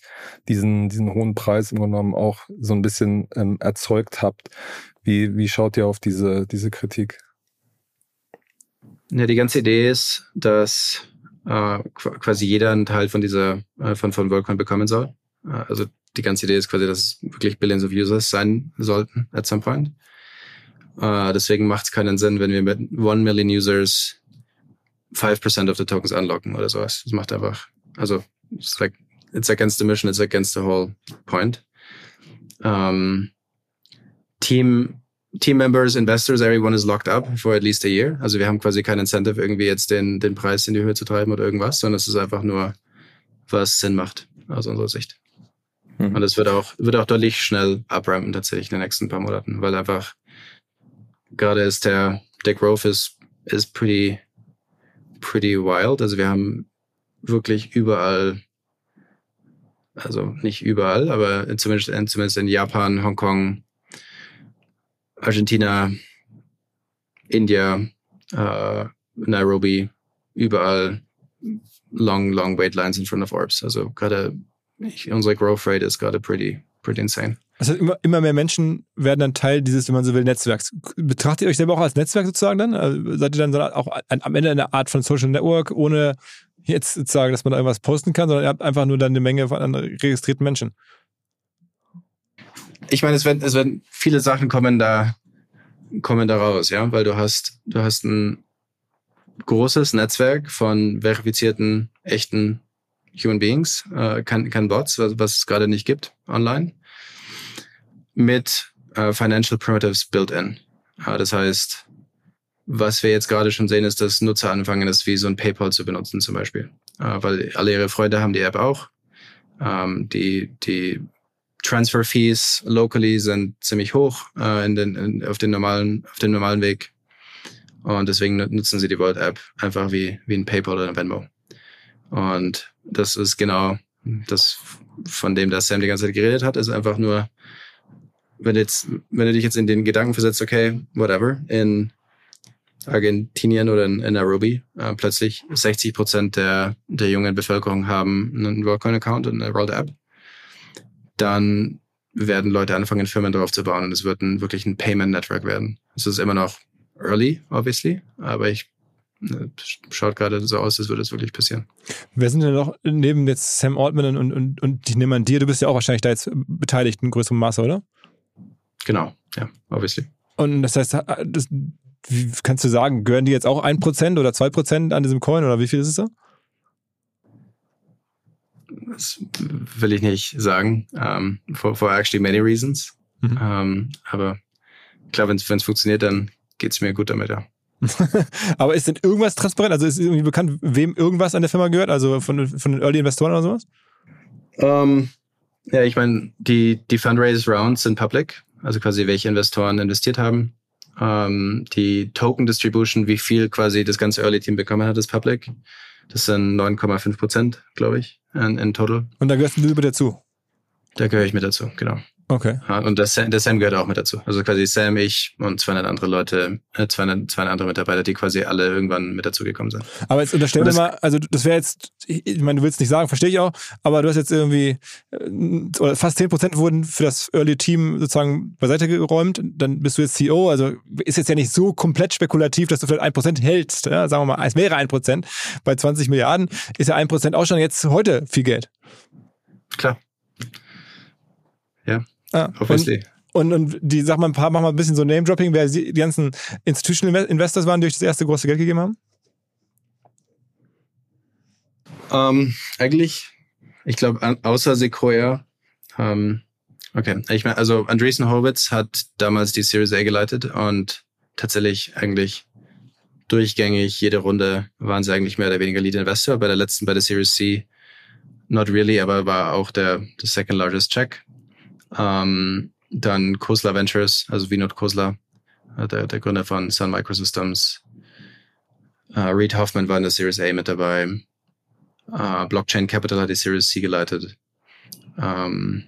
diesen, diesen hohen Preis im Grunde genommen auch so ein bisschen ähm, erzeugt habt. Wie, wie schaut ihr auf diese, diese Kritik? Ja, die ganze Idee ist, dass äh, quasi jeder einen Teil von dieser, äh, von, von WorldCoin bekommen soll. Äh, also die ganze Idee ist quasi, dass es wirklich Billions of Users sein sollten at some point. Uh, deswegen macht es keinen Sinn, wenn wir mit 1 Million Users 5% of the tokens unlocken oder sowas. Das macht einfach, also, it's like, it's against the mission, it's against the whole point. Um, team, team members, investors, everyone is locked up for at least a year. Also wir haben quasi kein Incentive, irgendwie jetzt den, den Preis in die Höhe zu treiben oder irgendwas, sondern es ist einfach nur, was Sinn macht, aus unserer Sicht. Mhm. Und es wird auch, wird auch deutlich schnell abrampen tatsächlich in den nächsten paar Monaten, weil einfach gerade ist der, der Growth ist, ist pretty, pretty wild. Also wir haben wirklich überall, also nicht überall, aber zumindest, zumindest in Japan, Hongkong, Argentina, India, äh, Nairobi, überall long, long wait lines in front of Orbs. Also gerade unsere Growth Rate ist gerade pretty, pretty insane. Also immer, immer mehr Menschen werden dann Teil dieses, wenn man so will, Netzwerks. Betrachtet ihr euch selber auch als Netzwerk sozusagen dann? Also seid ihr dann auch am Ende eine Art von Social Network, ohne jetzt zu sagen, dass man da irgendwas posten kann, sondern ihr habt einfach nur dann eine Menge von registrierten Menschen? Ich meine, es werden, es werden viele Sachen kommen da, kommen da raus, ja, weil du hast, du hast ein großes Netzwerk von verifizierten, echten Human Beings, äh, kein, kein Bots, was, was es gerade nicht gibt online mit äh, Financial Primitives built-in. Äh, das heißt, was wir jetzt gerade schon sehen, ist, dass Nutzer anfangen, das wie so ein PayPal zu benutzen zum Beispiel. Äh, weil alle ihre Freunde haben die App auch. Ähm, die, die Transfer Fees locally sind ziemlich hoch äh, in den, in, auf, den normalen, auf dem normalen Weg. Und deswegen nutzen sie die Vault App einfach wie, wie ein PayPal oder ein Venmo. Und das ist genau das, von dem das Sam die ganze Zeit geredet hat, ist einfach nur wenn, jetzt, wenn du dich jetzt in den Gedanken versetzt, okay, whatever, in Argentinien oder in, in Nairobi, äh, plötzlich 60 Prozent der, der jungen Bevölkerung haben einen WorldCoin-Account und eine World App, dann werden Leute anfangen, Firmen darauf zu bauen und es wird ein, wirklich ein Payment-Network werden. Es ist immer noch early, obviously, aber ich ne, schaut gerade so aus, als würde es wirklich passieren. Wer sind denn noch neben jetzt Sam Altman und, und, und ich nehme an dir, du bist ja auch wahrscheinlich da jetzt beteiligt in größerem Maße, oder? Genau, ja, obviously. Und das heißt, das, wie kannst du sagen, gehören die jetzt auch 1% oder 2% an diesem Coin oder wie viel ist es da? Das will ich nicht sagen. Um, for, for actually many reasons. Mhm. Um, ähm, aber klar, wenn es funktioniert, dann geht es mir gut damit, ja. aber ist denn irgendwas transparent? Also ist irgendwie bekannt, wem irgendwas an der Firma gehört? Also von, von den Early Investoren oder sowas? Um, ähm, ja, ich meine, die, die Fundraise Rounds sind public also quasi welche Investoren investiert haben. Ähm, die Token Distribution, wie viel quasi das ganze Early Team bekommen hat, ist public. Das sind 9,5 Prozent, glaube ich, in, in total. Und da gehörst du mit dazu? Da gehöre ich mit dazu, genau. Okay. Ja, und der Sam, der Sam gehört auch mit dazu. Also quasi Sam, ich und 200 andere Leute, äh, 200, 200 andere Mitarbeiter, die quasi alle irgendwann mit dazu gekommen sind. Aber jetzt unterstellen wir mal, also das wäre jetzt, ich meine, du willst nicht sagen, verstehe ich auch, aber du hast jetzt irgendwie, äh, oder fast 10% wurden für das Early Team sozusagen beiseite geräumt, dann bist du jetzt CEO, also ist jetzt ja nicht so komplett spekulativ, dass du vielleicht 1% hältst, ja? sagen wir mal, es wäre 1%, bei 20 Milliarden ist ja 1% auch schon jetzt heute viel Geld. Klar. Ja, Ah, obviously. Und, und die, sag mal ein paar, mach mal ein bisschen so Name-Dropping, wer die ganzen Institutional Investors waren, die euch das erste große Geld gegeben haben? Ähm, eigentlich, ich glaube, außer Sequoia, ähm, okay, ich meine, also Andreessen Horowitz hat damals die Series A geleitet und tatsächlich eigentlich durchgängig jede Runde waren sie eigentlich mehr oder weniger Lead Investor. Bei der letzten, bei der Series C, not really, aber war auch der, der second largest check. Ähm, dann Kosler Ventures, also Vinod Kosler, äh, der, der Gründer von Sun Microsystems. Äh, Reed Hoffman war in der Series A mit dabei. Uh, Blockchain Capital hat die Series C geleitet. Ähm,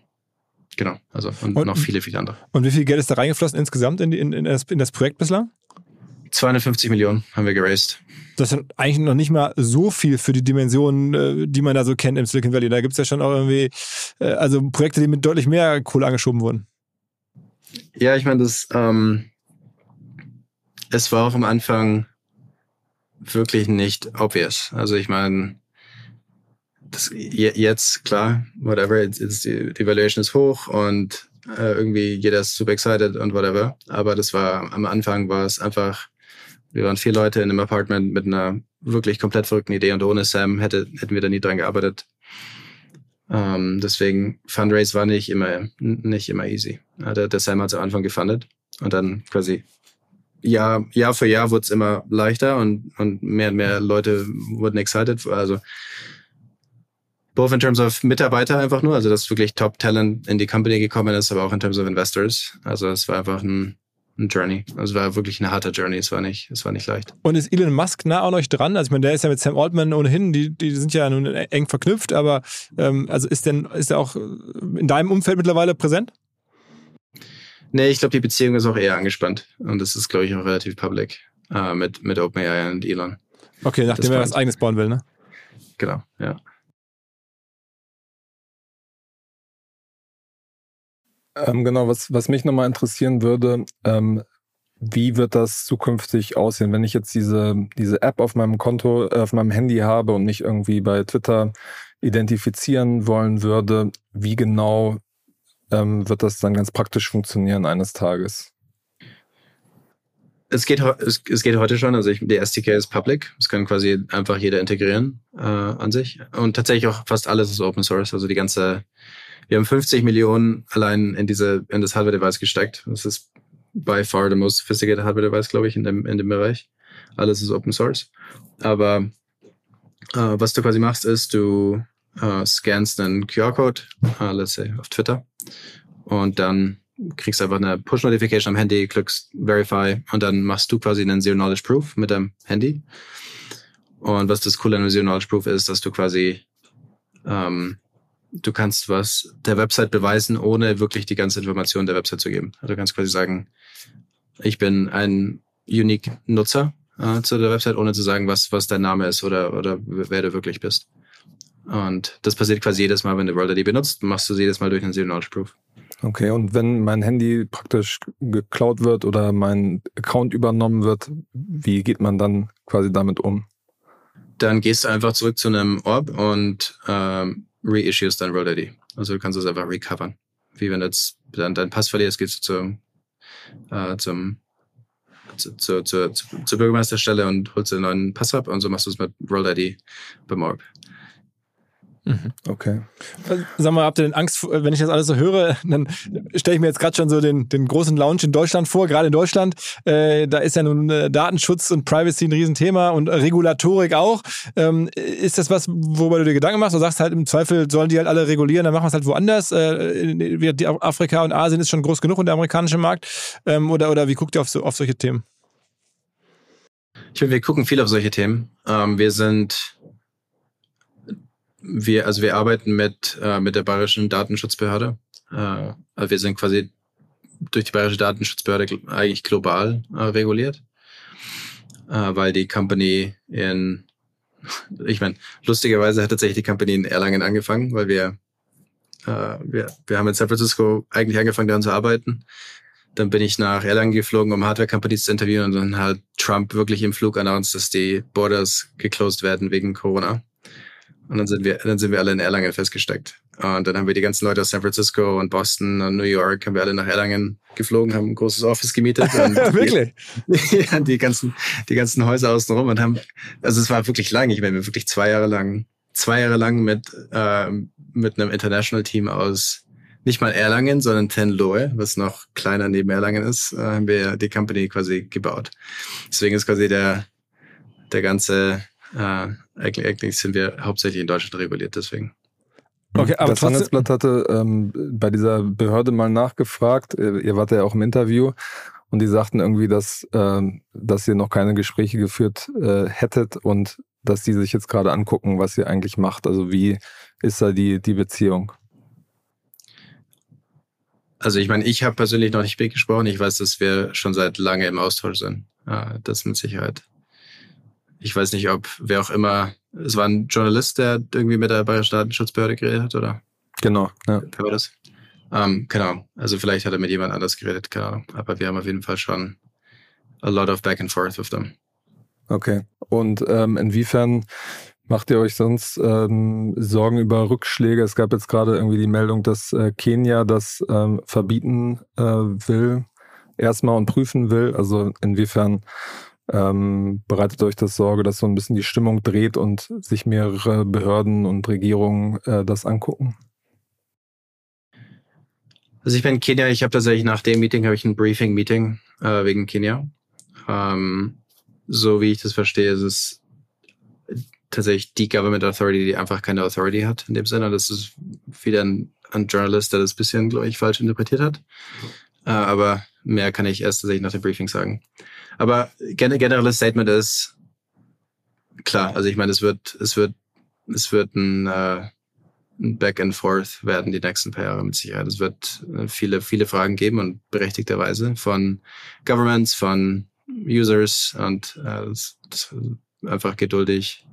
genau, also und, Und- noch viele, viele andere. Und wie viel Geld ist da reingeflossen insgesamt in, die, in, in, das, in das Projekt bislang? 250 Millionen haben wir geraced. Das ist eigentlich noch nicht mal so viel für die Dimensionen, äh, die man da so kennt im Silicon Valley. Da gibt's ja schon auch irgendwie, äh, also Projekte, die mit deutlich mehr Kohle angeschoben wurden. Ja, ich meine, das, ähm, es war auch am Anfang wirklich nicht obvious. Also ich meine, das, je- jetzt, klar, whatever, jetzt, jetzt die, die Valuation ist hoch und äh, irgendwie jeder ist super excited und whatever. Aber das war, am Anfang war es einfach, wir waren vier Leute in einem Apartment mit einer wirklich komplett verrückten Idee und ohne Sam hätte, hätten wir da nie dran gearbeitet. Ähm, deswegen, Fundraise war nicht immer, nicht immer easy. Ja, der, der Sam hat es am Anfang gefundet und dann quasi Jahr, Jahr für Jahr wurde es immer leichter und, und mehr und mehr Leute wurden excited. Also both in terms of Mitarbeiter einfach nur, also dass wirklich Top Talent in die Company gekommen ist, aber auch in terms of Investors. Also es war einfach ein, ein Journey. Also es war wirklich eine harte Journey. Es war nicht, es war nicht leicht. Und ist Elon Musk nah an euch dran? Also ich meine, der ist ja mit Sam Altman ohnehin, die, die sind ja nun eng verknüpft, aber ähm, also ist denn, ist er auch in deinem Umfeld mittlerweile präsent? Nee, ich glaube, die Beziehung ist auch eher angespannt. Und das ist, glaube ich, auch relativ public äh, mit, mit OpenAI und Elon. Okay, nachdem Das er was eigenes bauen will, ne? Genau, ja. Ähm, genau, was, was mich nochmal interessieren würde, ähm, wie wird das zukünftig aussehen, wenn ich jetzt diese, diese App auf meinem Konto, äh, auf meinem Handy habe und mich irgendwie bei Twitter identifizieren wollen würde, wie genau ähm, wird das dann ganz praktisch funktionieren eines Tages? Es geht, es, es geht heute schon, also ich, der SDK ist public. Es kann quasi einfach jeder integrieren äh, an sich. Und tatsächlich auch fast alles ist Open Source. Also die ganze, wir haben 50 Millionen allein in diese, in das Hardware-Device gesteckt. Das ist by far the most sophisticated Hardware-Device, glaube ich, in dem, in dem Bereich. Alles ist Open Source. Aber äh, was du quasi machst, ist, du äh, scannst einen QR-Code, äh, let's say auf Twitter, und dann kriegst einfach eine Push-Notification am Handy, klickst Verify und dann machst du quasi einen Zero-Knowledge-Proof mit deinem Handy. Und was das Coole an einem Zero-Knowledge-Proof ist, dass du quasi ähm, du kannst was der Website beweisen, ohne wirklich die ganze Information der Website zu geben. Also du kannst quasi sagen, ich bin ein unique Nutzer äh, zu der Website, ohne zu sagen, was, was dein Name ist oder, oder wer du wirklich bist. Und das passiert quasi jedes Mal, wenn du WorldID benutzt, machst du sie jedes Mal durch einen Zero-Knowledge-Proof. Okay, und wenn mein Handy praktisch geklaut wird oder mein Account übernommen wird, wie geht man dann quasi damit um? dann gehst du einfach zurück zu einem Orb und ähm, reissues dein World ID. Also du kannst es einfach recovern. Wie wenn du jetzt dein, dein Pass verlierst, gehst du zum, äh, zum zu, zu, zu, zu, zur Bürgermeisterstelle und holst dir einen neuen Pass ab und so machst du es mit World ID beim Orb. Okay. Sag mal, habt ihr denn Angst, vor- wenn ich das alles so höre, dann stelle ich mir jetzt gerade schon so den, den großen Lounge in Deutschland vor, gerade in Deutschland. Äh, da ist ja nun äh, Datenschutz und Privacy ein Riesenthema und äh, Regulatorik auch. Ähm, ist das was, worüber du dir Gedanken machst? Du sagst halt im Zweifel, sollen die halt alle regulieren, dann machen wir es halt woanders. Äh, Afrika und Asien ist schon groß genug und der amerikanische Markt. Ähm, oder, oder wie guckt ihr auf, so, auf solche Themen? Ich finde, wir gucken viel auf solche Themen. Ähm, wir sind, wir, also wir arbeiten mit, äh, mit der bayerischen Datenschutzbehörde äh, also wir sind quasi durch die Bayerische Datenschutzbehörde eigentlich global äh, reguliert, äh, weil die Company in, ich meine, lustigerweise hat tatsächlich die Company in Erlangen angefangen, weil wir, äh, wir, wir haben in San Francisco eigentlich angefangen daran zu arbeiten. Dann bin ich nach Erlangen geflogen, um Hardware-Companies zu interviewen und dann hat Trump wirklich im Flug announced, dass die Borders geclosed werden wegen Corona. Und dann sind wir, dann sind wir alle in Erlangen festgesteckt. Und dann haben wir die ganzen Leute aus San Francisco und Boston und New York, haben wir alle nach Erlangen geflogen, haben ein großes Office gemietet. Und Wirklich? Die, ja, die ganzen, die ganzen Häuser außenrum und haben, also es war wirklich lang. Ich meine, wirklich zwei Jahre lang, zwei Jahre lang mit, äh, mit einem International Team aus nicht mal Erlangen, sondern Tenlohe, was noch kleiner neben Erlangen ist, äh, haben wir die Company quasi gebaut. Deswegen ist quasi der, der ganze äh, eigentlich, eigentlich sind wir hauptsächlich in Deutschland reguliert, deswegen. Okay, aber das Handelsblatt hatte ähm, bei dieser Behörde mal nachgefragt. Ihr wart ja auch im Interview und die sagten irgendwie, dass, ähm, dass ihr noch keine Gespräche geführt äh, hättet und dass die sich jetzt gerade angucken, was ihr eigentlich macht. Also wie ist da die, die Beziehung? Also ich meine, ich habe persönlich noch nicht gesprochen. Ich weiß, dass wir schon seit lange im Austausch sind. Ja, das mit Sicherheit ich weiß nicht, ob wer auch immer, es war ein Journalist, der irgendwie mit der Bayerischen Datenschutzbehörde geredet hat, oder? Genau, ja. Wer war das? Ähm, Ahnung. Also vielleicht hat er mit jemand anders geredet, keine Ahnung. Aber wir haben auf jeden Fall schon a lot of back and forth with them. Okay. Und ähm, inwiefern macht ihr euch sonst ähm, Sorgen über Rückschläge? Es gab jetzt gerade irgendwie die Meldung, dass äh, Kenia das ähm, verbieten äh, will, erstmal und prüfen will. Also inwiefern ähm, bereitet euch das Sorge, dass so ein bisschen die Stimmung dreht und sich mehrere Behörden und Regierungen äh, das angucken? Also ich bin in Kenia, ich habe tatsächlich nach dem Meeting habe ich ein Briefing-Meeting äh, wegen Kenia. Ähm, so wie ich das verstehe, ist es tatsächlich die Government Authority, die einfach keine Authority hat in dem Sinne. Das ist wieder ein, ein Journalist, der das bisschen, glaube ich, falsch interpretiert hat. Äh, aber mehr kann ich erst tatsächlich nach dem Briefing sagen. Aber gen generelles Statement ist klar. Also ich meine, es wird, es wird, es wird ein, äh, ein Back and Forth werden die nächsten paar Jahre mit Sicherheit. Es wird äh, viele, viele Fragen geben und berechtigterweise von Governments, von Users und äh, das, das einfach geduldig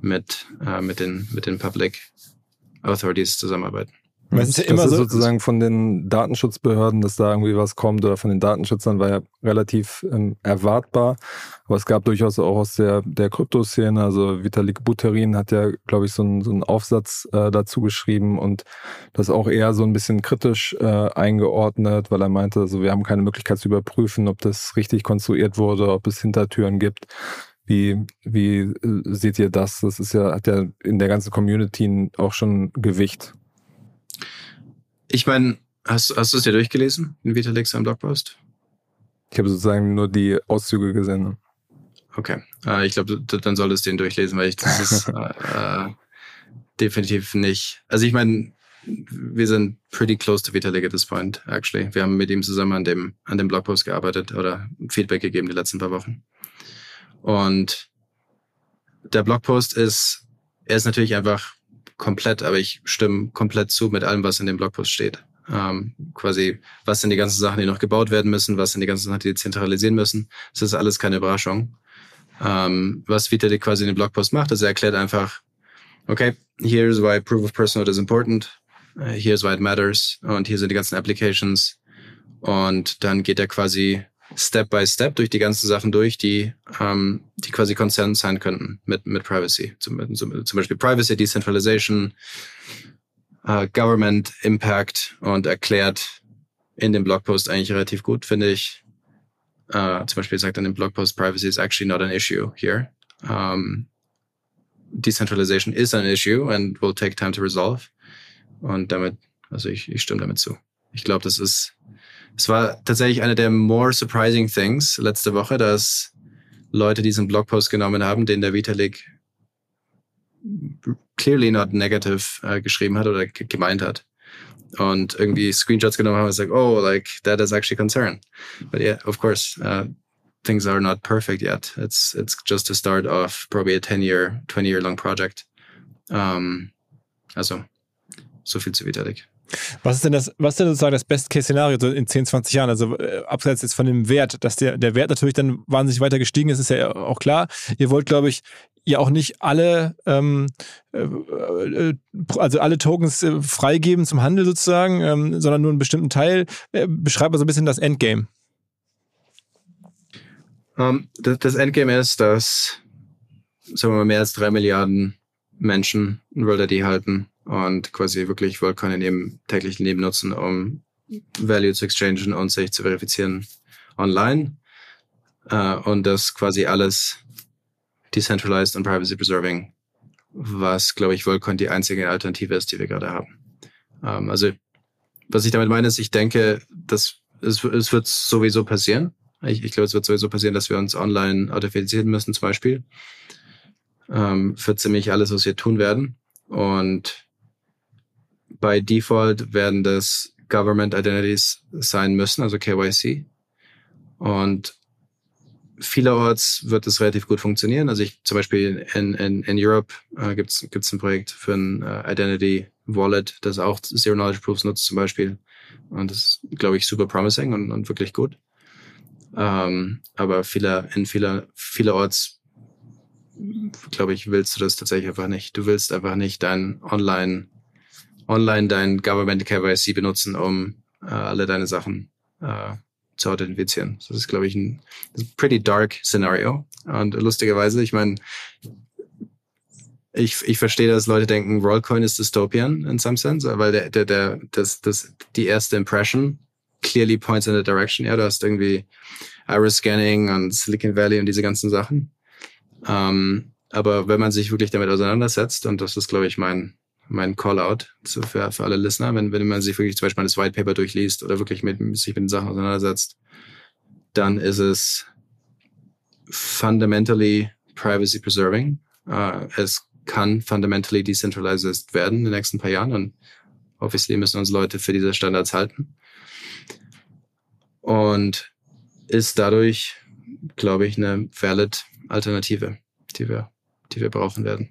mit, äh, mit den, mit den Public Authorities zusammenarbeiten. Das ist ja immer so, sozusagen von den Datenschutzbehörden, dass da irgendwie was kommt oder von den Datenschützern war ja relativ ähm, erwartbar. Aber es gab durchaus auch aus der, der Kryptoszene, also Vitalik Buterin hat ja, glaube ich, so einen, so einen Aufsatz äh, dazu geschrieben und das auch eher so ein bisschen kritisch äh, eingeordnet, weil er meinte, also wir haben keine Möglichkeit zu überprüfen, ob das richtig konstruiert wurde, ob es Hintertüren gibt. Wie, wie äh, seht ihr das? Das ist ja, hat ja in der ganzen Community auch schon Gewicht. Ich meine, hast, hast du es dir durchgelesen, in Vitalik am Blogpost? Ich habe sozusagen nur die Auszüge gesehen. Okay, äh, ich glaube, dann solltest du den durchlesen, weil ich das ist äh, definitiv nicht. Also ich meine, wir sind pretty close to Vitalik at this point, actually. Wir haben mit ihm zusammen an dem, an dem Blogpost gearbeitet oder Feedback gegeben die letzten paar Wochen. Und der Blogpost ist, er ist natürlich einfach komplett, aber ich stimme komplett zu mit allem, was in dem Blogpost steht. Ähm, quasi, was sind die ganzen Sachen, die noch gebaut werden müssen, was sind die ganzen Sachen, die zentralisieren müssen. Das ist alles keine Überraschung. Ähm, was Vitalik quasi in dem Blogpost macht, ist er erklärt einfach, okay, here's why proof of personhood is important, uh, here's why it matters und hier sind die ganzen Applications und dann geht er quasi Step by Step durch die ganzen Sachen durch, die, ähm, die quasi Konzern sein könnten mit, mit Privacy. Zum, zum, zum Beispiel Privacy, Decentralization, äh, Government Impact und erklärt in dem Blogpost eigentlich relativ gut, finde ich. Äh, zum Beispiel sagt in dem Blogpost, Privacy is actually not an issue here. Um, Decentralization is an issue and will take time to resolve. Und damit, also ich, ich stimme damit zu. Ich glaube, das ist es war tatsächlich eine der more surprising things letzte Woche, dass Leute diesen Blogpost genommen haben, den der Vitalik clearly not negative äh, geschrieben hat oder gemeint hat. Und irgendwie Screenshots genommen haben und gesagt, oh, like, that is actually concern. But yeah, of course, uh, things are not perfect yet. It's, it's just a start of probably a 10 year, 20 year long project. Um, also, so viel zu Vitalik. Was ist denn das, was ist denn sozusagen das Best-Case-Szenario so in 10, 20 Jahren? Also äh, abseits jetzt von dem Wert, dass der, der Wert natürlich dann wahnsinnig weiter gestiegen ist, ist ja auch klar. Ihr wollt, glaube ich, ja auch nicht alle, ähm, äh, äh also alle Tokens äh, freigeben zum Handel sozusagen, ähm, sondern nur einen bestimmten Teil. Äh, beschreib mal so ein bisschen das Endgame. Um, ähm, das, Endgame ist, dass sagen wir mal, mehr als drei Milliarden Menschen World ID halten und quasi wirklich Worldcoin in ihrem täglichen Leben nutzen, um Value zu exchangen und sich zu verifizieren online. Uh, und das quasi alles decentralized und privacy preserving, was, glaube ich, Worldcoin die einzige Alternative ist, die wir gerade haben. Ähm, also, was ich damit meine, ist, ich denke, dass es, es wird sowieso passieren. Ich, ich glaube, es wird sowieso passieren, dass wir uns online authentifizieren müssen, zum Beispiel ähm, für ziemlich alles, was wir tun werden. Und bei Default werden das Government Identities sein müssen, also KYC. Und vielerorts wird es relativ gut funktionieren. Also ich zum Beispiel in, in, in Europe äh, gibt es ein Projekt für ein äh, Identity Wallet, das auch Zero Knowledge Proofs nutzt zum Beispiel. Und das ist, glaube ich, super promising und, und wirklich gut. Ähm, aber viele, in vieler, vielerorts glaube ich, willst du das tatsächlich einfach nicht. Du willst einfach nicht dein Online, online dein Government KYC benutzen, um äh, alle deine Sachen äh, zu authentifizieren. Das ist, glaube ich, ein, pretty dark Szenario. Und lustigerweise, ich meine, ich, ich verstehe, dass Leute denken, Rollcoin ist dystopian in some sense, weil der, der, der, das, das, die erste Impression clearly points in the direction. Ja, du hast irgendwie Iris Scanning und Silicon Valley und diese ganzen Sachen. Ähm, aber wenn man sich wirklich damit auseinandersetzt, und das ist, glaube ich, mein, mein Callout für, für alle Listener, wenn, wenn man sich wirklich zum Beispiel das White Paper durchliest oder wirklich mit, sich mit den Sachen auseinandersetzt, dann ist es fundamentally privacy preserving. Uh, es kann fundamentally decentralized werden in den nächsten paar Jahren und obviously müssen uns Leute für diese Standards halten. Und ist dadurch, glaube ich, eine valid Alternative, die wir, die wir brauchen werden.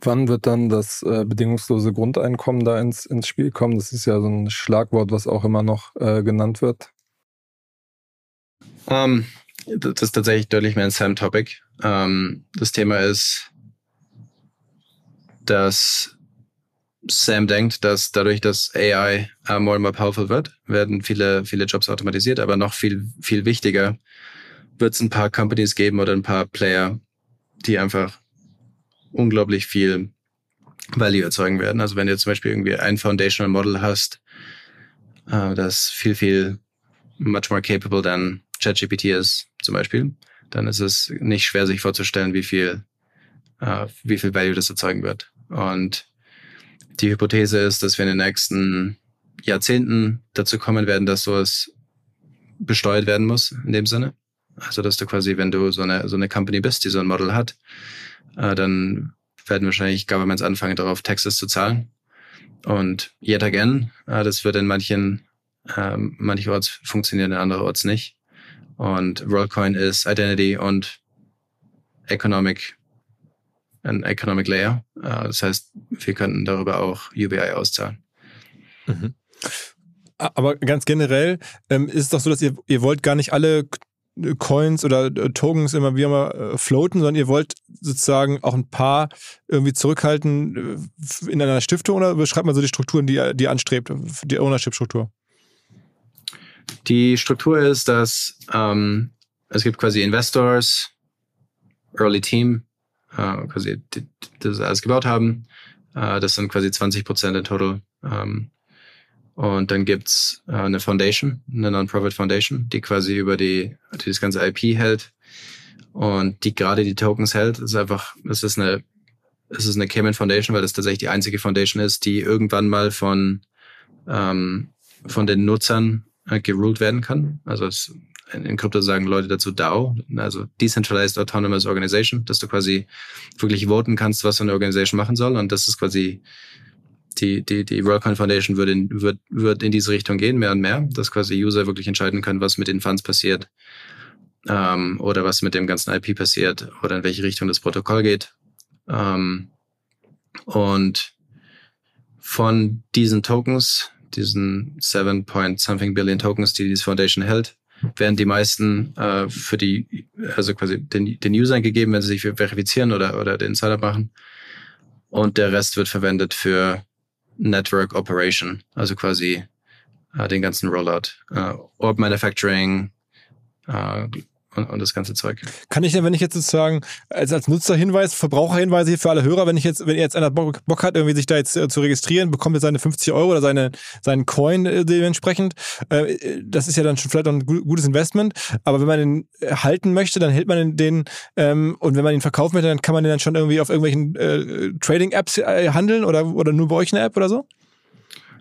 Wann wird dann das äh, bedingungslose Grundeinkommen da ins, ins Spiel kommen? Das ist ja so ein Schlagwort, was auch immer noch äh, genannt wird. Um, ähm, das ist tatsächlich deutlich mehr ein Sam-Topic. Um, ähm, das Thema ist, dass Sam denkt, dass dadurch, dass AI äh, more and more powerful wird, werden viele, viele Jobs automatisiert, aber noch viel, viel wichtiger wird es ein paar Companies geben oder ein paar Player, die einfach unglaublich viel Value erzeugen werden. Also wenn du zum Beispiel irgendwie ein Foundational Model hast, äh, das viel, viel much more capable than ChatGPT ist, zum Beispiel, dann ist es nicht schwer, sich vorzustellen, wie viel, äh, wie viel Value das erzeugen wird. Und die Hypothese ist, dass wir in den nächsten Jahrzehnten dazu kommen werden, dass sowas besteuert werden muss, in dem Sinne. Also, dass du quasi, wenn du so eine, so eine Company bist, die so ein Model hat, äh, dann werden wahrscheinlich Governments anfangen, darauf Taxes zu zahlen. Und yet again, äh, das wird in manchen, ähm, mancherorts funktionieren, in andererorts nicht. Und Worldcoin ist Identity und Economic, ein Economic Layer. Äh, das heißt, wir könnten darüber auch UBI auszahlen. Mhm. Aber ganz generell ähm, ist es doch so, dass ihr, ihr wollt gar nicht alle Coins oder äh, Tokens immer wie immer äh, floaten, sondern ihr wollt sozusagen auch ein paar irgendwie zurückhalten äh, in einer Stiftung oder beschreibt man so die Strukturen, die, die anstrebt, die Ownership-Struktur? Die Struktur ist, dass ähm, es gibt quasi Investors, Early Team, äh, quasi die, die das alles gebaut haben. Äh, das sind quasi 20 Prozent in total. Ähm, und dann gibt's äh, eine Foundation, eine Non-Profit Foundation, die quasi über die, die das ganze IP hält und die gerade die Tokens hält. Das ist einfach, es ist eine, es ist eine Cayman Foundation, weil das tatsächlich die einzige Foundation ist, die irgendwann mal von, ähm, von den Nutzern äh, geruled werden kann. Also es, in Krypto sagen Leute dazu DAO, also Decentralized Autonomous Organization, dass du quasi wirklich voten kannst, was so eine Organisation machen soll. Und das ist quasi die, die, die WorldCoin Foundation wird in, wird, wird in diese Richtung gehen, mehr und mehr, dass quasi User wirklich entscheiden können, was mit den Funds passiert ähm, oder was mit dem ganzen IP passiert oder in welche Richtung das Protokoll geht. Ähm, und von diesen Tokens, diesen 7 Point something Billion Tokens, die diese Foundation hält, werden die meisten äh, für die, also quasi den, den Usern gegeben, wenn sie sich verifizieren oder, oder den Setup machen. Und der Rest wird verwendet für Network Operation, also quasi äh, den ganzen Rollout, äh, Orb Manufacturing äh, und, und, das ganze Zeug. Kann ich denn, wenn ich jetzt sozusagen als, als Nutzerhinweis, Verbraucherhinweise hier für alle Hörer, wenn ich jetzt, wenn jetzt einer Bock, Bock hat, irgendwie sich da jetzt äh, zu registrieren, bekommt er seine 50 Euro oder seine, seinen Coin äh, dementsprechend. Äh, das ist ja dann schon vielleicht auch ein gutes Investment. Aber wenn man den halten möchte, dann hält man den, ähm, und wenn man ihn verkaufen möchte, dann kann man den dann schon irgendwie auf irgendwelchen äh, Trading-Apps äh, handeln oder, oder nur bei euch eine App oder so?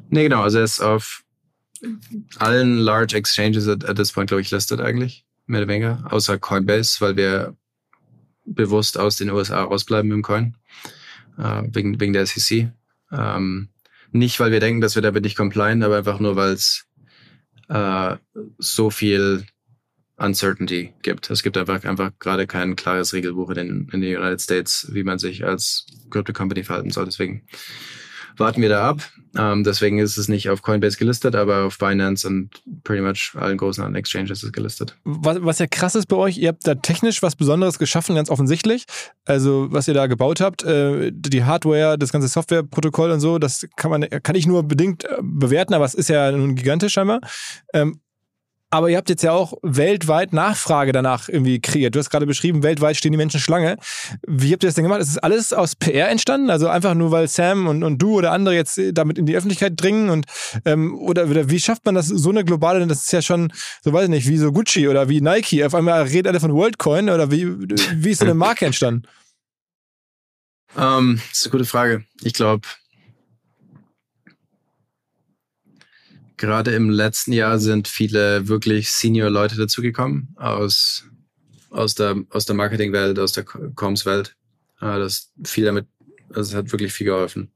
Nee, genau. Also er ist auf allen Large Exchanges at, at this point, glaube ich, listed eigentlich mehr oder weniger, außer Coinbase, weil wir bewusst aus den USA rausbleiben mit dem Coin, äh, wegen, wegen der SEC. Ähm, nicht, weil wir denken, dass wir damit nicht compliant, aber einfach nur, weil es äh, so viel Uncertainty gibt. Es gibt einfach, einfach gerade kein klares Regelbuch in den, in den United States, wie man sich als Crypto Company verhalten soll. Deswegen warten wir da ab. Ähm, deswegen ist es nicht auf Coinbase gelistet, aber auf Binance und pretty much allen großen anderen Exchanges ist es gelistet. Was, was ja krass ist bei euch, ihr habt da technisch was Besonderes geschaffen, ganz offensichtlich. Also was ihr da gebaut habt, äh, die Hardware, das ganze Softwareprotokoll und so, das kann man kann ich nur bedingt äh, bewerten, aber es ist ja nun gigantisch scheinbar. Ähm, aber ihr habt jetzt ja auch weltweit Nachfrage danach irgendwie kreiert. Du hast gerade beschrieben, weltweit stehen die Menschen Schlange. Wie habt ihr das denn gemacht? Ist das alles aus PR entstanden? Also einfach nur, weil Sam und, und du oder andere jetzt damit in die Öffentlichkeit dringen? Und ähm, oder, oder wie schafft man das so eine globale, das ist ja schon, so weiß ich nicht, wie so Gucci oder wie Nike. Auf einmal redet alle von WorldCoin oder wie, wie ist so eine Marke entstanden? Um, ähm, das ist eine gute Frage. Ich glaube, gerade im letzten Jahr sind viele wirklich Senior-Leute dazugekommen aus, aus der, aus der Marketingwelt, aus der Comms-Welt. Äh, das viel damit, es hat wirklich viel geholfen.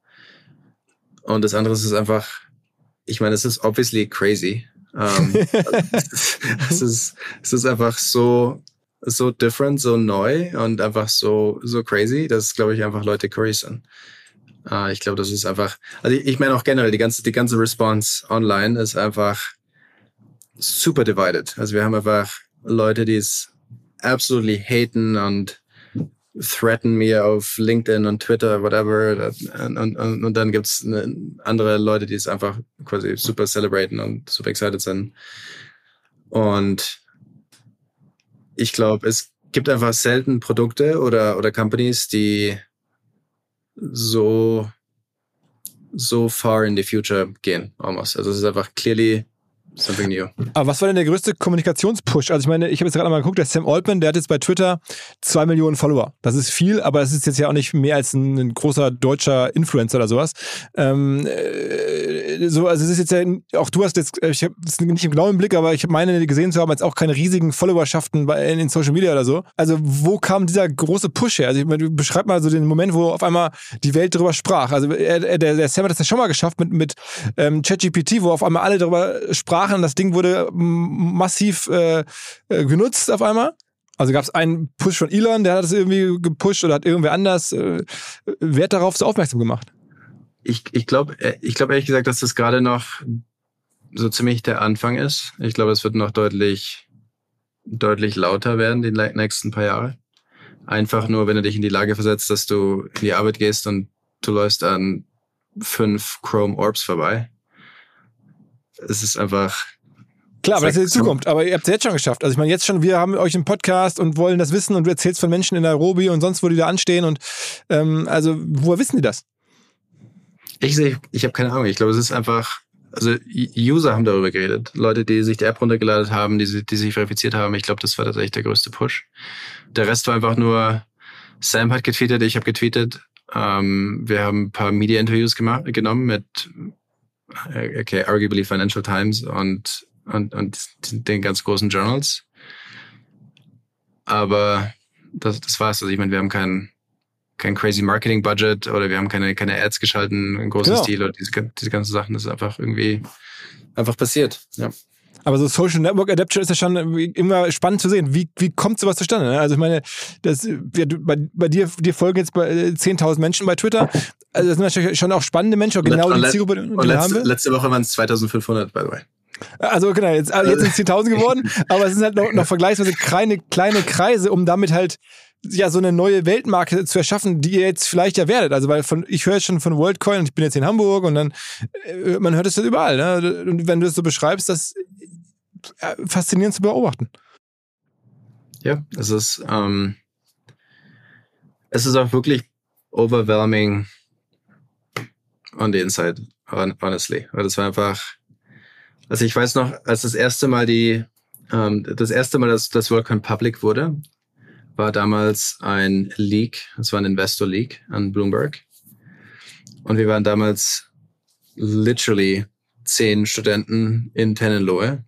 Und das andere ist einfach, ich meine, es ist obviously crazy. Um, ähm, es, ist, es ist einfach so, so different, so neu und einfach so, so crazy, dass, glaube ich, einfach Leute curious sind. Uh, ich glaube, das ist einfach, also ich, ich meine auch generell, die ganze, die ganze Response online ist einfach super divided. Also wir haben einfach Leute, die es absolutely haten und threaten mir auf LinkedIn und Twitter, whatever. Und, und, und dann gibt's andere Leute, die es einfach quasi super celebraten und super excited sind. Und ich glaube, es gibt einfach selten Produkte oder, oder Companies, die so, so far in the future gehen, almost. Also es ist einfach clearly something new. Aber was war denn der größte Kommunikationspush? Also ich meine, ich habe jetzt gerade mal geguckt, der Sam Altman, der hat jetzt bei Twitter zwei Millionen Follower. Das ist viel, aber es ist jetzt ja auch nicht mehr als ein, ein großer deutscher Influencer oder sowas. Ähm, äh, so, also es ist jetzt ja, auch du hast jetzt, äh, ich habe es nicht im genauen Blick, aber ich meine gesehen zu haben, als auch keine riesigen Followerschaften bei, in, in Social Media oder so. Also wo kam dieser große Push her? Also ich meine, beschreib mal so den Moment, wo auf einmal die Welt darüber sprach. Also er, der, der Sam hat das ja schon mal geschafft mit, mit ähm, ChatGPT, wo auf einmal alle darüber sprachen. Das Ding wurde massiv äh, äh, genutzt auf einmal. Also gab es einen Push von Elon, der hat es irgendwie gepusht oder hat irgendwer anders äh, Wert darauf so aufmerksam gemacht? Ich, ich glaube äh, ich glaub ehrlich gesagt, dass das gerade noch so ziemlich der Anfang ist. Ich glaube, es wird noch deutlich, deutlich lauter werden die nächsten paar Jahre. Einfach nur, wenn du dich in die Lage versetzt, dass du in die Arbeit gehst und du läufst an fünf Chrome Orbs vorbei. Es ist einfach, Klar, aber das ist die Zukunft. Aber ihr habt es jetzt schon geschafft. Also ich meine, jetzt schon, wir haben euch im Podcast und wollen das wissen und du erzählst von Menschen in Nairobi und sonst, wo die da anstehen. Und ähm, also, woher wissen die das? Ich sehe, ich habe keine Ahnung. Ich glaube, es ist einfach, also User haben darüber geredet. Leute, die sich die App runtergeladen haben, die, die sich verifiziert haben. Ich glaube, das war tatsächlich der größte Push. Der Rest war einfach nur, Sam hat getweetet, ich habe getweetet. Ähm, wir haben ein paar Media-Interviews genommen mit, okay, arguably Financial Times und und, und den ganz großen Journals. Aber das, das war's. Also ich meine, wir haben kein, kein crazy Marketing Budget oder wir haben keine, keine Ads geschalten in großem genau. Stil oder diese, diese ganzen Sachen. Das ist einfach irgendwie einfach passiert. Ja. Aber so Social Network Adaption ist ja schon immer spannend zu sehen. Wie, wie kommt sowas zustande? Also ich meine, das, wir, bei, bei dir, dir folgen jetzt bei 10.000 äh, Menschen bei Twitter. Also das sind natürlich schon auch spannende Menschen, genau die Zielgruppe, die und letzte, haben wir. Letzte Woche waren es 2.500, by the way. Also genau, jetzt, also jetzt sind es 10.000 geworden, aber es sind halt noch, noch vergleichsweise kleine, kleine Kreise, um damit halt ja so eine neue Weltmarke zu erschaffen, die ihr jetzt vielleicht ja werdet. Also weil von ich höre jetzt schon von WorldCoin und ich bin jetzt in Hamburg und dann äh, man hört es ja überall. Ne? Und wenn du es so beschreibst, das äh, faszinierend zu beobachten. Ja, es ist ähm, es ist auch wirklich overwhelming on the inside, honestly. Weil das war einfach also ich weiß noch, als das erste Mal die, ähm, das erste Mal, dass das WorldCoin Public wurde, war damals ein Leak, es war ein Investor Leak an Bloomberg. Und wir waren damals literally zehn Studenten in Tennenlohe,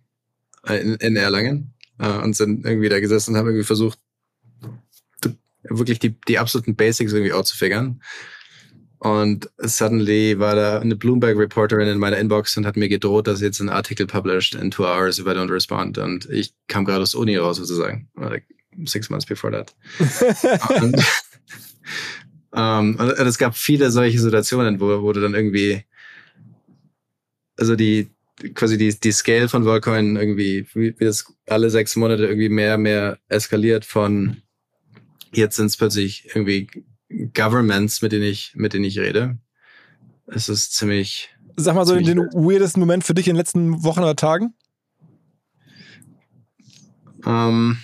äh, in, in Erlangen, äh, und sind irgendwie da gesessen und haben irgendwie versucht, wirklich die, die absoluten Basics irgendwie auszufigern. Und suddenly war da eine Bloomberg-Reporterin in meiner Inbox und hat mir gedroht, dass jetzt ein Artikel published in two hours if I don't respond. Und ich kam gerade aus Uni raus, sozusagen. Like six months before that. und, um, ähm, und es gab viele solche Situationen, wo, wo du dann irgendwie, also die, quasi die, die Scale von WorldCoin irgendwie, wie, wie das alle sechs Monate irgendwie mehr, mehr eskaliert von jetzt sind es plötzlich irgendwie Governments, mit denen ich, mit denen ich rede. Es ist ziemlich. Sag mal so den weirdesten Moment für dich in den letzten Wochen oder Tagen? Ähm,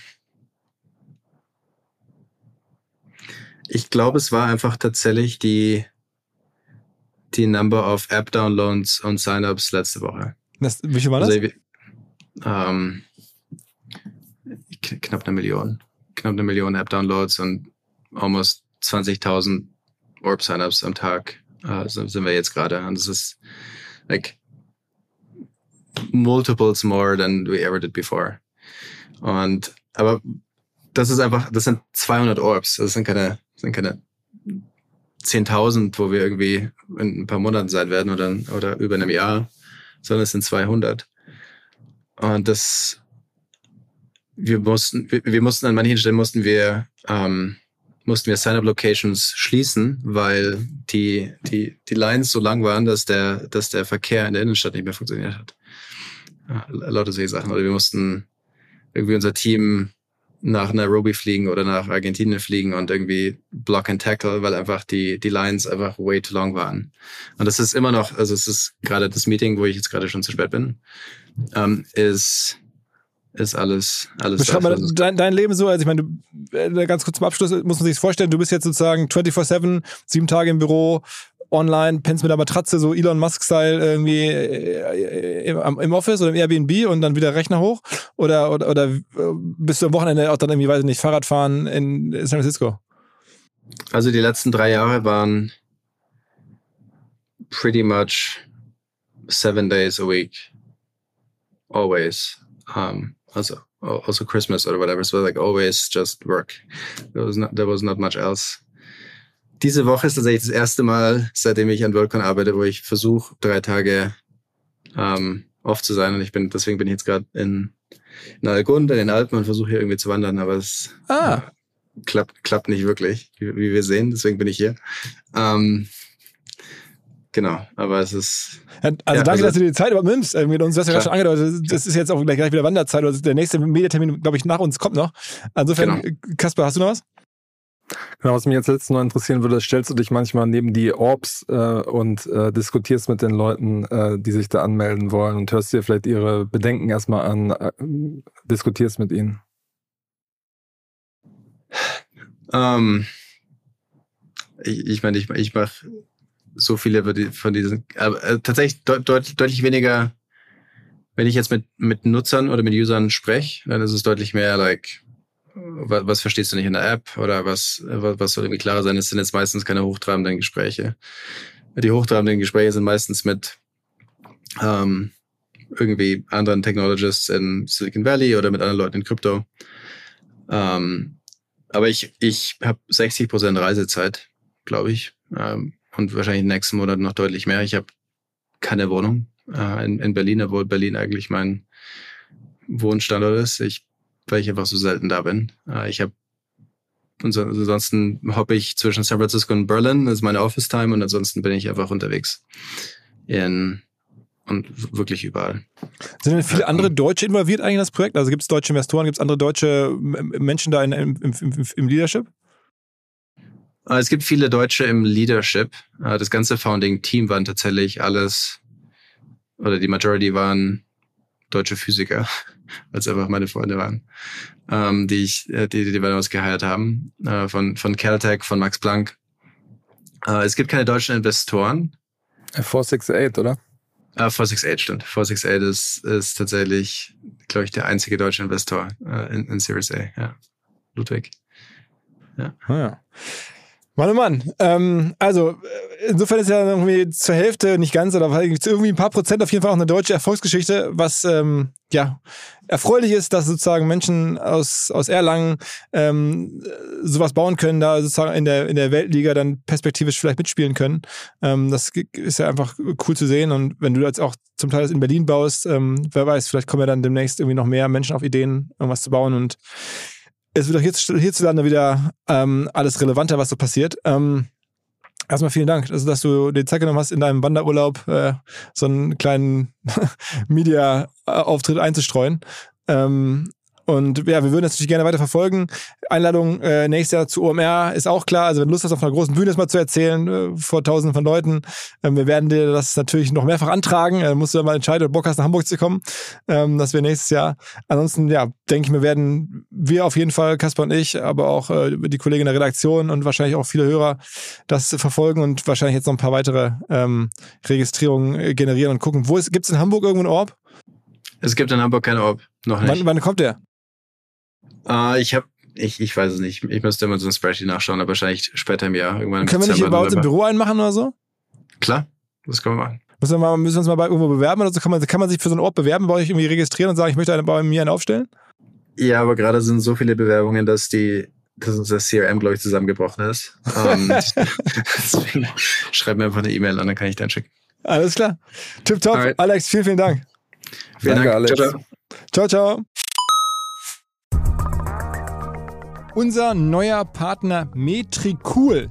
ich glaube, es war einfach tatsächlich die, die Number of App-Downloads und Sign-ups letzte Woche. Das, wie viel war das? Also, ähm, knapp eine Million. Knapp eine Million App-Downloads und almost 20.000 Orb Signups am Tag äh, sind wir jetzt gerade. Und das ist like multiples more than we ever did before. Und aber das ist einfach, das sind 200 Orbs. Das sind keine, sind keine 10.000, wo wir irgendwie in ein paar Monaten sein werden oder, oder über einem Jahr, sondern es sind 200. Und das, wir mussten, wir, wir mussten an manchen Stellen mussten wir ähm, mussten wir Sign-up-Locations schließen, weil die, die, die Lines so lang waren, dass der, dass der Verkehr in der Innenstadt nicht mehr funktioniert hat. Ja, lauter solche Sachen. Oder wir mussten irgendwie unser Team nach Nairobi fliegen oder nach Argentinien fliegen und irgendwie Block and Tackle, weil einfach die, die Lines einfach way too long waren. Und das ist immer noch, also es ist gerade das Meeting, wo ich jetzt gerade schon zu spät bin, ähm, ist ist alles, alles. Beschreib mal dein, dein, Leben so, also ich meine, äh, ganz kurz zum Abschluss muss man sich vorstellen, du bist jetzt sozusagen 24-7, sieben Tage im Büro, online, pennst mit der Matratze, so Elon Musk-Style irgendwie äh, im, im, Office oder im Airbnb und dann wieder Rechner hoch? Oder, oder, oder bist du am Wochenende auch dann irgendwie, weiß ich nicht, Fahrradfahren in San Francisco? Also die letzten drei Jahre waren pretty much seven days a week, always. Um, also also Christmas or whatever. So like always just work. There was not there was not much else. Diese Woche ist tatsächlich das erste Mal, seitdem ich an WorldCon arbeite, wo ich versuche, drei Tage ähm, off zu sein. Und ich bin, deswegen bin ich jetzt gerade in, in Algunde, in den Alpen und versuche hier irgendwie zu wandern, aber es Ah, klappt, klappt nicht wirklich, wie, wie wir sehen. Deswegen bin ich hier. Ähm, genau, aber es ist Ja, also Ja, danke, also- dass du dir die Zeit überhaupt nimmst. äh, Mit uns, du hast ja gerade schon angedeutet, das ist jetzt auch gleich, gleich wieder Wanderzeit. Also der nächste Mediatermin, glaube ich, nach uns kommt noch. Insofern, Genau. äh, Kasper, hast du noch was? Genau, was mich jetzt letztens noch interessieren würde, stellst du dich manchmal neben die Orbs äh, und äh, diskutierst mit den Leuten, äh, die sich da anmelden wollen und hörst dir vielleicht ihre Bedenken erstmal an, äh, diskutierst mit ihnen. Ähm, ich ich meine, ich, ich mache so viele von die- von diesen, aber äh, tatsächlich deut, deut, deutlich weniger, wenn ich jetzt mit, mit Nutzern oder mit Usern spreche, dann ist es deutlich mehr like, was, was verstehst du nicht in der App oder was, was, was soll irgendwie klarer sein? Es sind jetzt meistens keine hochtrabenden Gespräche. Die hochtrabenden Gespräche sind meistens mit ähm, irgendwie anderen Technologists in Silicon Valley oder mit anderen Leuten in Krypto. Ähm, aber ich, ich habe 60 Prozent Reisezeit, glaube ich. Ähm, und wahrscheinlich in den nächsten Monaten noch deutlich mehr. Ich habe keine Wohnung äh, in, in Berlin, obwohl Berlin eigentlich mein Wohnstandort ist. Ich, weil ich einfach so selten da bin. Äh, ich habe und so, ansonsten hoppe ich zwischen San Francisco und Berlin, das ist meine Office Time und ansonsten bin ich einfach unterwegs in und wirklich überall. Sind denn viele andere Deutsche involviert eigentlich in das Projekt? Also gibt es deutsche Investoren, gibt es andere deutsche Menschen da in, im, im, im Leadership? Äh, Es gibt viele Deutsche im Leadership. Äh, Das ganze Founding-Team waren tatsächlich alles, oder die Majority waren deutsche Physiker, als einfach meine Freunde waren, ähm, die ich, äh, die, die wir uns geheiert haben, äh, von, von Caltech, von Max Planck. Äh, Es gibt keine deutschen Investoren. Äh, 468, oder? Äh, 468 stimmt. 468 ist, ist tatsächlich, glaube ich, der einzige deutsche Investor äh, in, in Series A. Ja. Ludwig. Ah, ja. Mann, oh Mann. Ähm, also, äh, insofern ist ja irgendwie zur Hälfte, nicht ganz, aber irgendwie ein paar Prozent auf jeden Fall auch eine deutsche Erfolgsgeschichte, was ähm, ja erfreulich ist, dass sozusagen Menschen aus, aus Erlangen ähm, sowas bauen können, da sozusagen in der, in der Weltliga dann perspektivisch vielleicht mitspielen können. Ähm, das ist ja einfach cool zu sehen. Und wenn du jetzt auch zum Teil das in Berlin baust, ähm, wer weiß, vielleicht kommen ja dann demnächst irgendwie noch mehr Menschen auf Ideen, irgendwas zu bauen und es wird auch hierz, hierzulande wieder ähm, alles relevanter, was so passiert. Ähm, erstmal vielen Dank, also, dass du dir Zeit genommen hast, in deinem Wanderurlaub äh, so einen kleinen Media-Auftritt einzustreuen. Ähm, und ja, wir würden das natürlich gerne weiter verfolgen. Einladung äh, nächstes Jahr zu OMR ist auch klar. Also wenn du Lust hast, auf einer großen Bühne das mal zu erzählen, äh, vor tausenden von Leuten, ähm, wir werden dir das natürlich noch mehrfach antragen. Äh, musst du dann mal entscheiden, ob du Bock hast, nach Hamburg zu kommen. Ähm, das wäre nächstes Jahr. Ansonsten, ja, denke ich, wir werden, wir auf jeden Fall, Kasper und ich, aber auch äh, die Kollegen in der Redaktion und wahrscheinlich auch viele Hörer das verfolgen und wahrscheinlich jetzt noch ein paar weitere ähm, Registrierungen äh, generieren und gucken. Wo ist, gibt's in Hamburg irgendwo einen Orb? Es gibt in Hamburg keinen Orb. Noch nicht. Wann, wann kommt der? Äh, ich habe, ich, ich weiß es nicht. Ich müsste immer so ein Spreadsheet nachschauen, aber wahrscheinlich später im Jahr. Irgendwann im Können wir nicht hier Dezember, bei uns im. Büro einen machen oder so? Klar, das können wir machen. Müssen wir, mal, müssen wir uns mal bei irgendwo bewerben oder so? Kann man, kann man sich für so einen Ort bewerben, bei euch irgendwie registrieren und sagen, ich möchte eine, bei mir einen aufstellen? Ja, aber gerade sind so viele Bewerbungen, dass die, dass unser CRM, glaube ich, zusammengebrochen ist. Deswegen schreib mir einfach eine E-Mail und dann kann ich dann schicken. Alles klar. Tipptopp. Alright. Alex, vielen, vielen Dank. Vielen Danke, Dank. Alex. Ciao, ciao. Ciao, ciao. Unser neuer Partner Metricool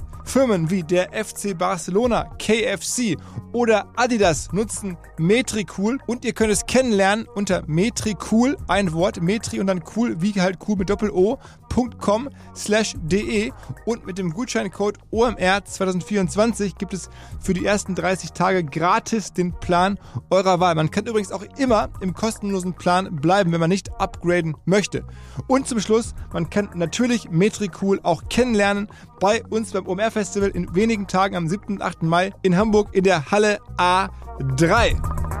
Firmen wie der FC Barcelona, KFC oder Adidas nutzen Metricool und ihr könnt es kennenlernen unter Metricool, ein Wort, Metri und dann cool, wie halt cool mit Doppel-O, omr.com slash de und mit dem Gutscheincode OMR 2024 gibt es für die ersten 30 Tage gratis den Plan eurer Wahl. Man kann übrigens auch immer im kostenlosen Plan bleiben, wenn man nicht upgraden möchte. Und zum Schluss, man kann natürlich Metricool auch kennenlernen bei uns beim OMR Festival in wenigen Tagen am 7. und 8. Mai in Hamburg in der Halle A3.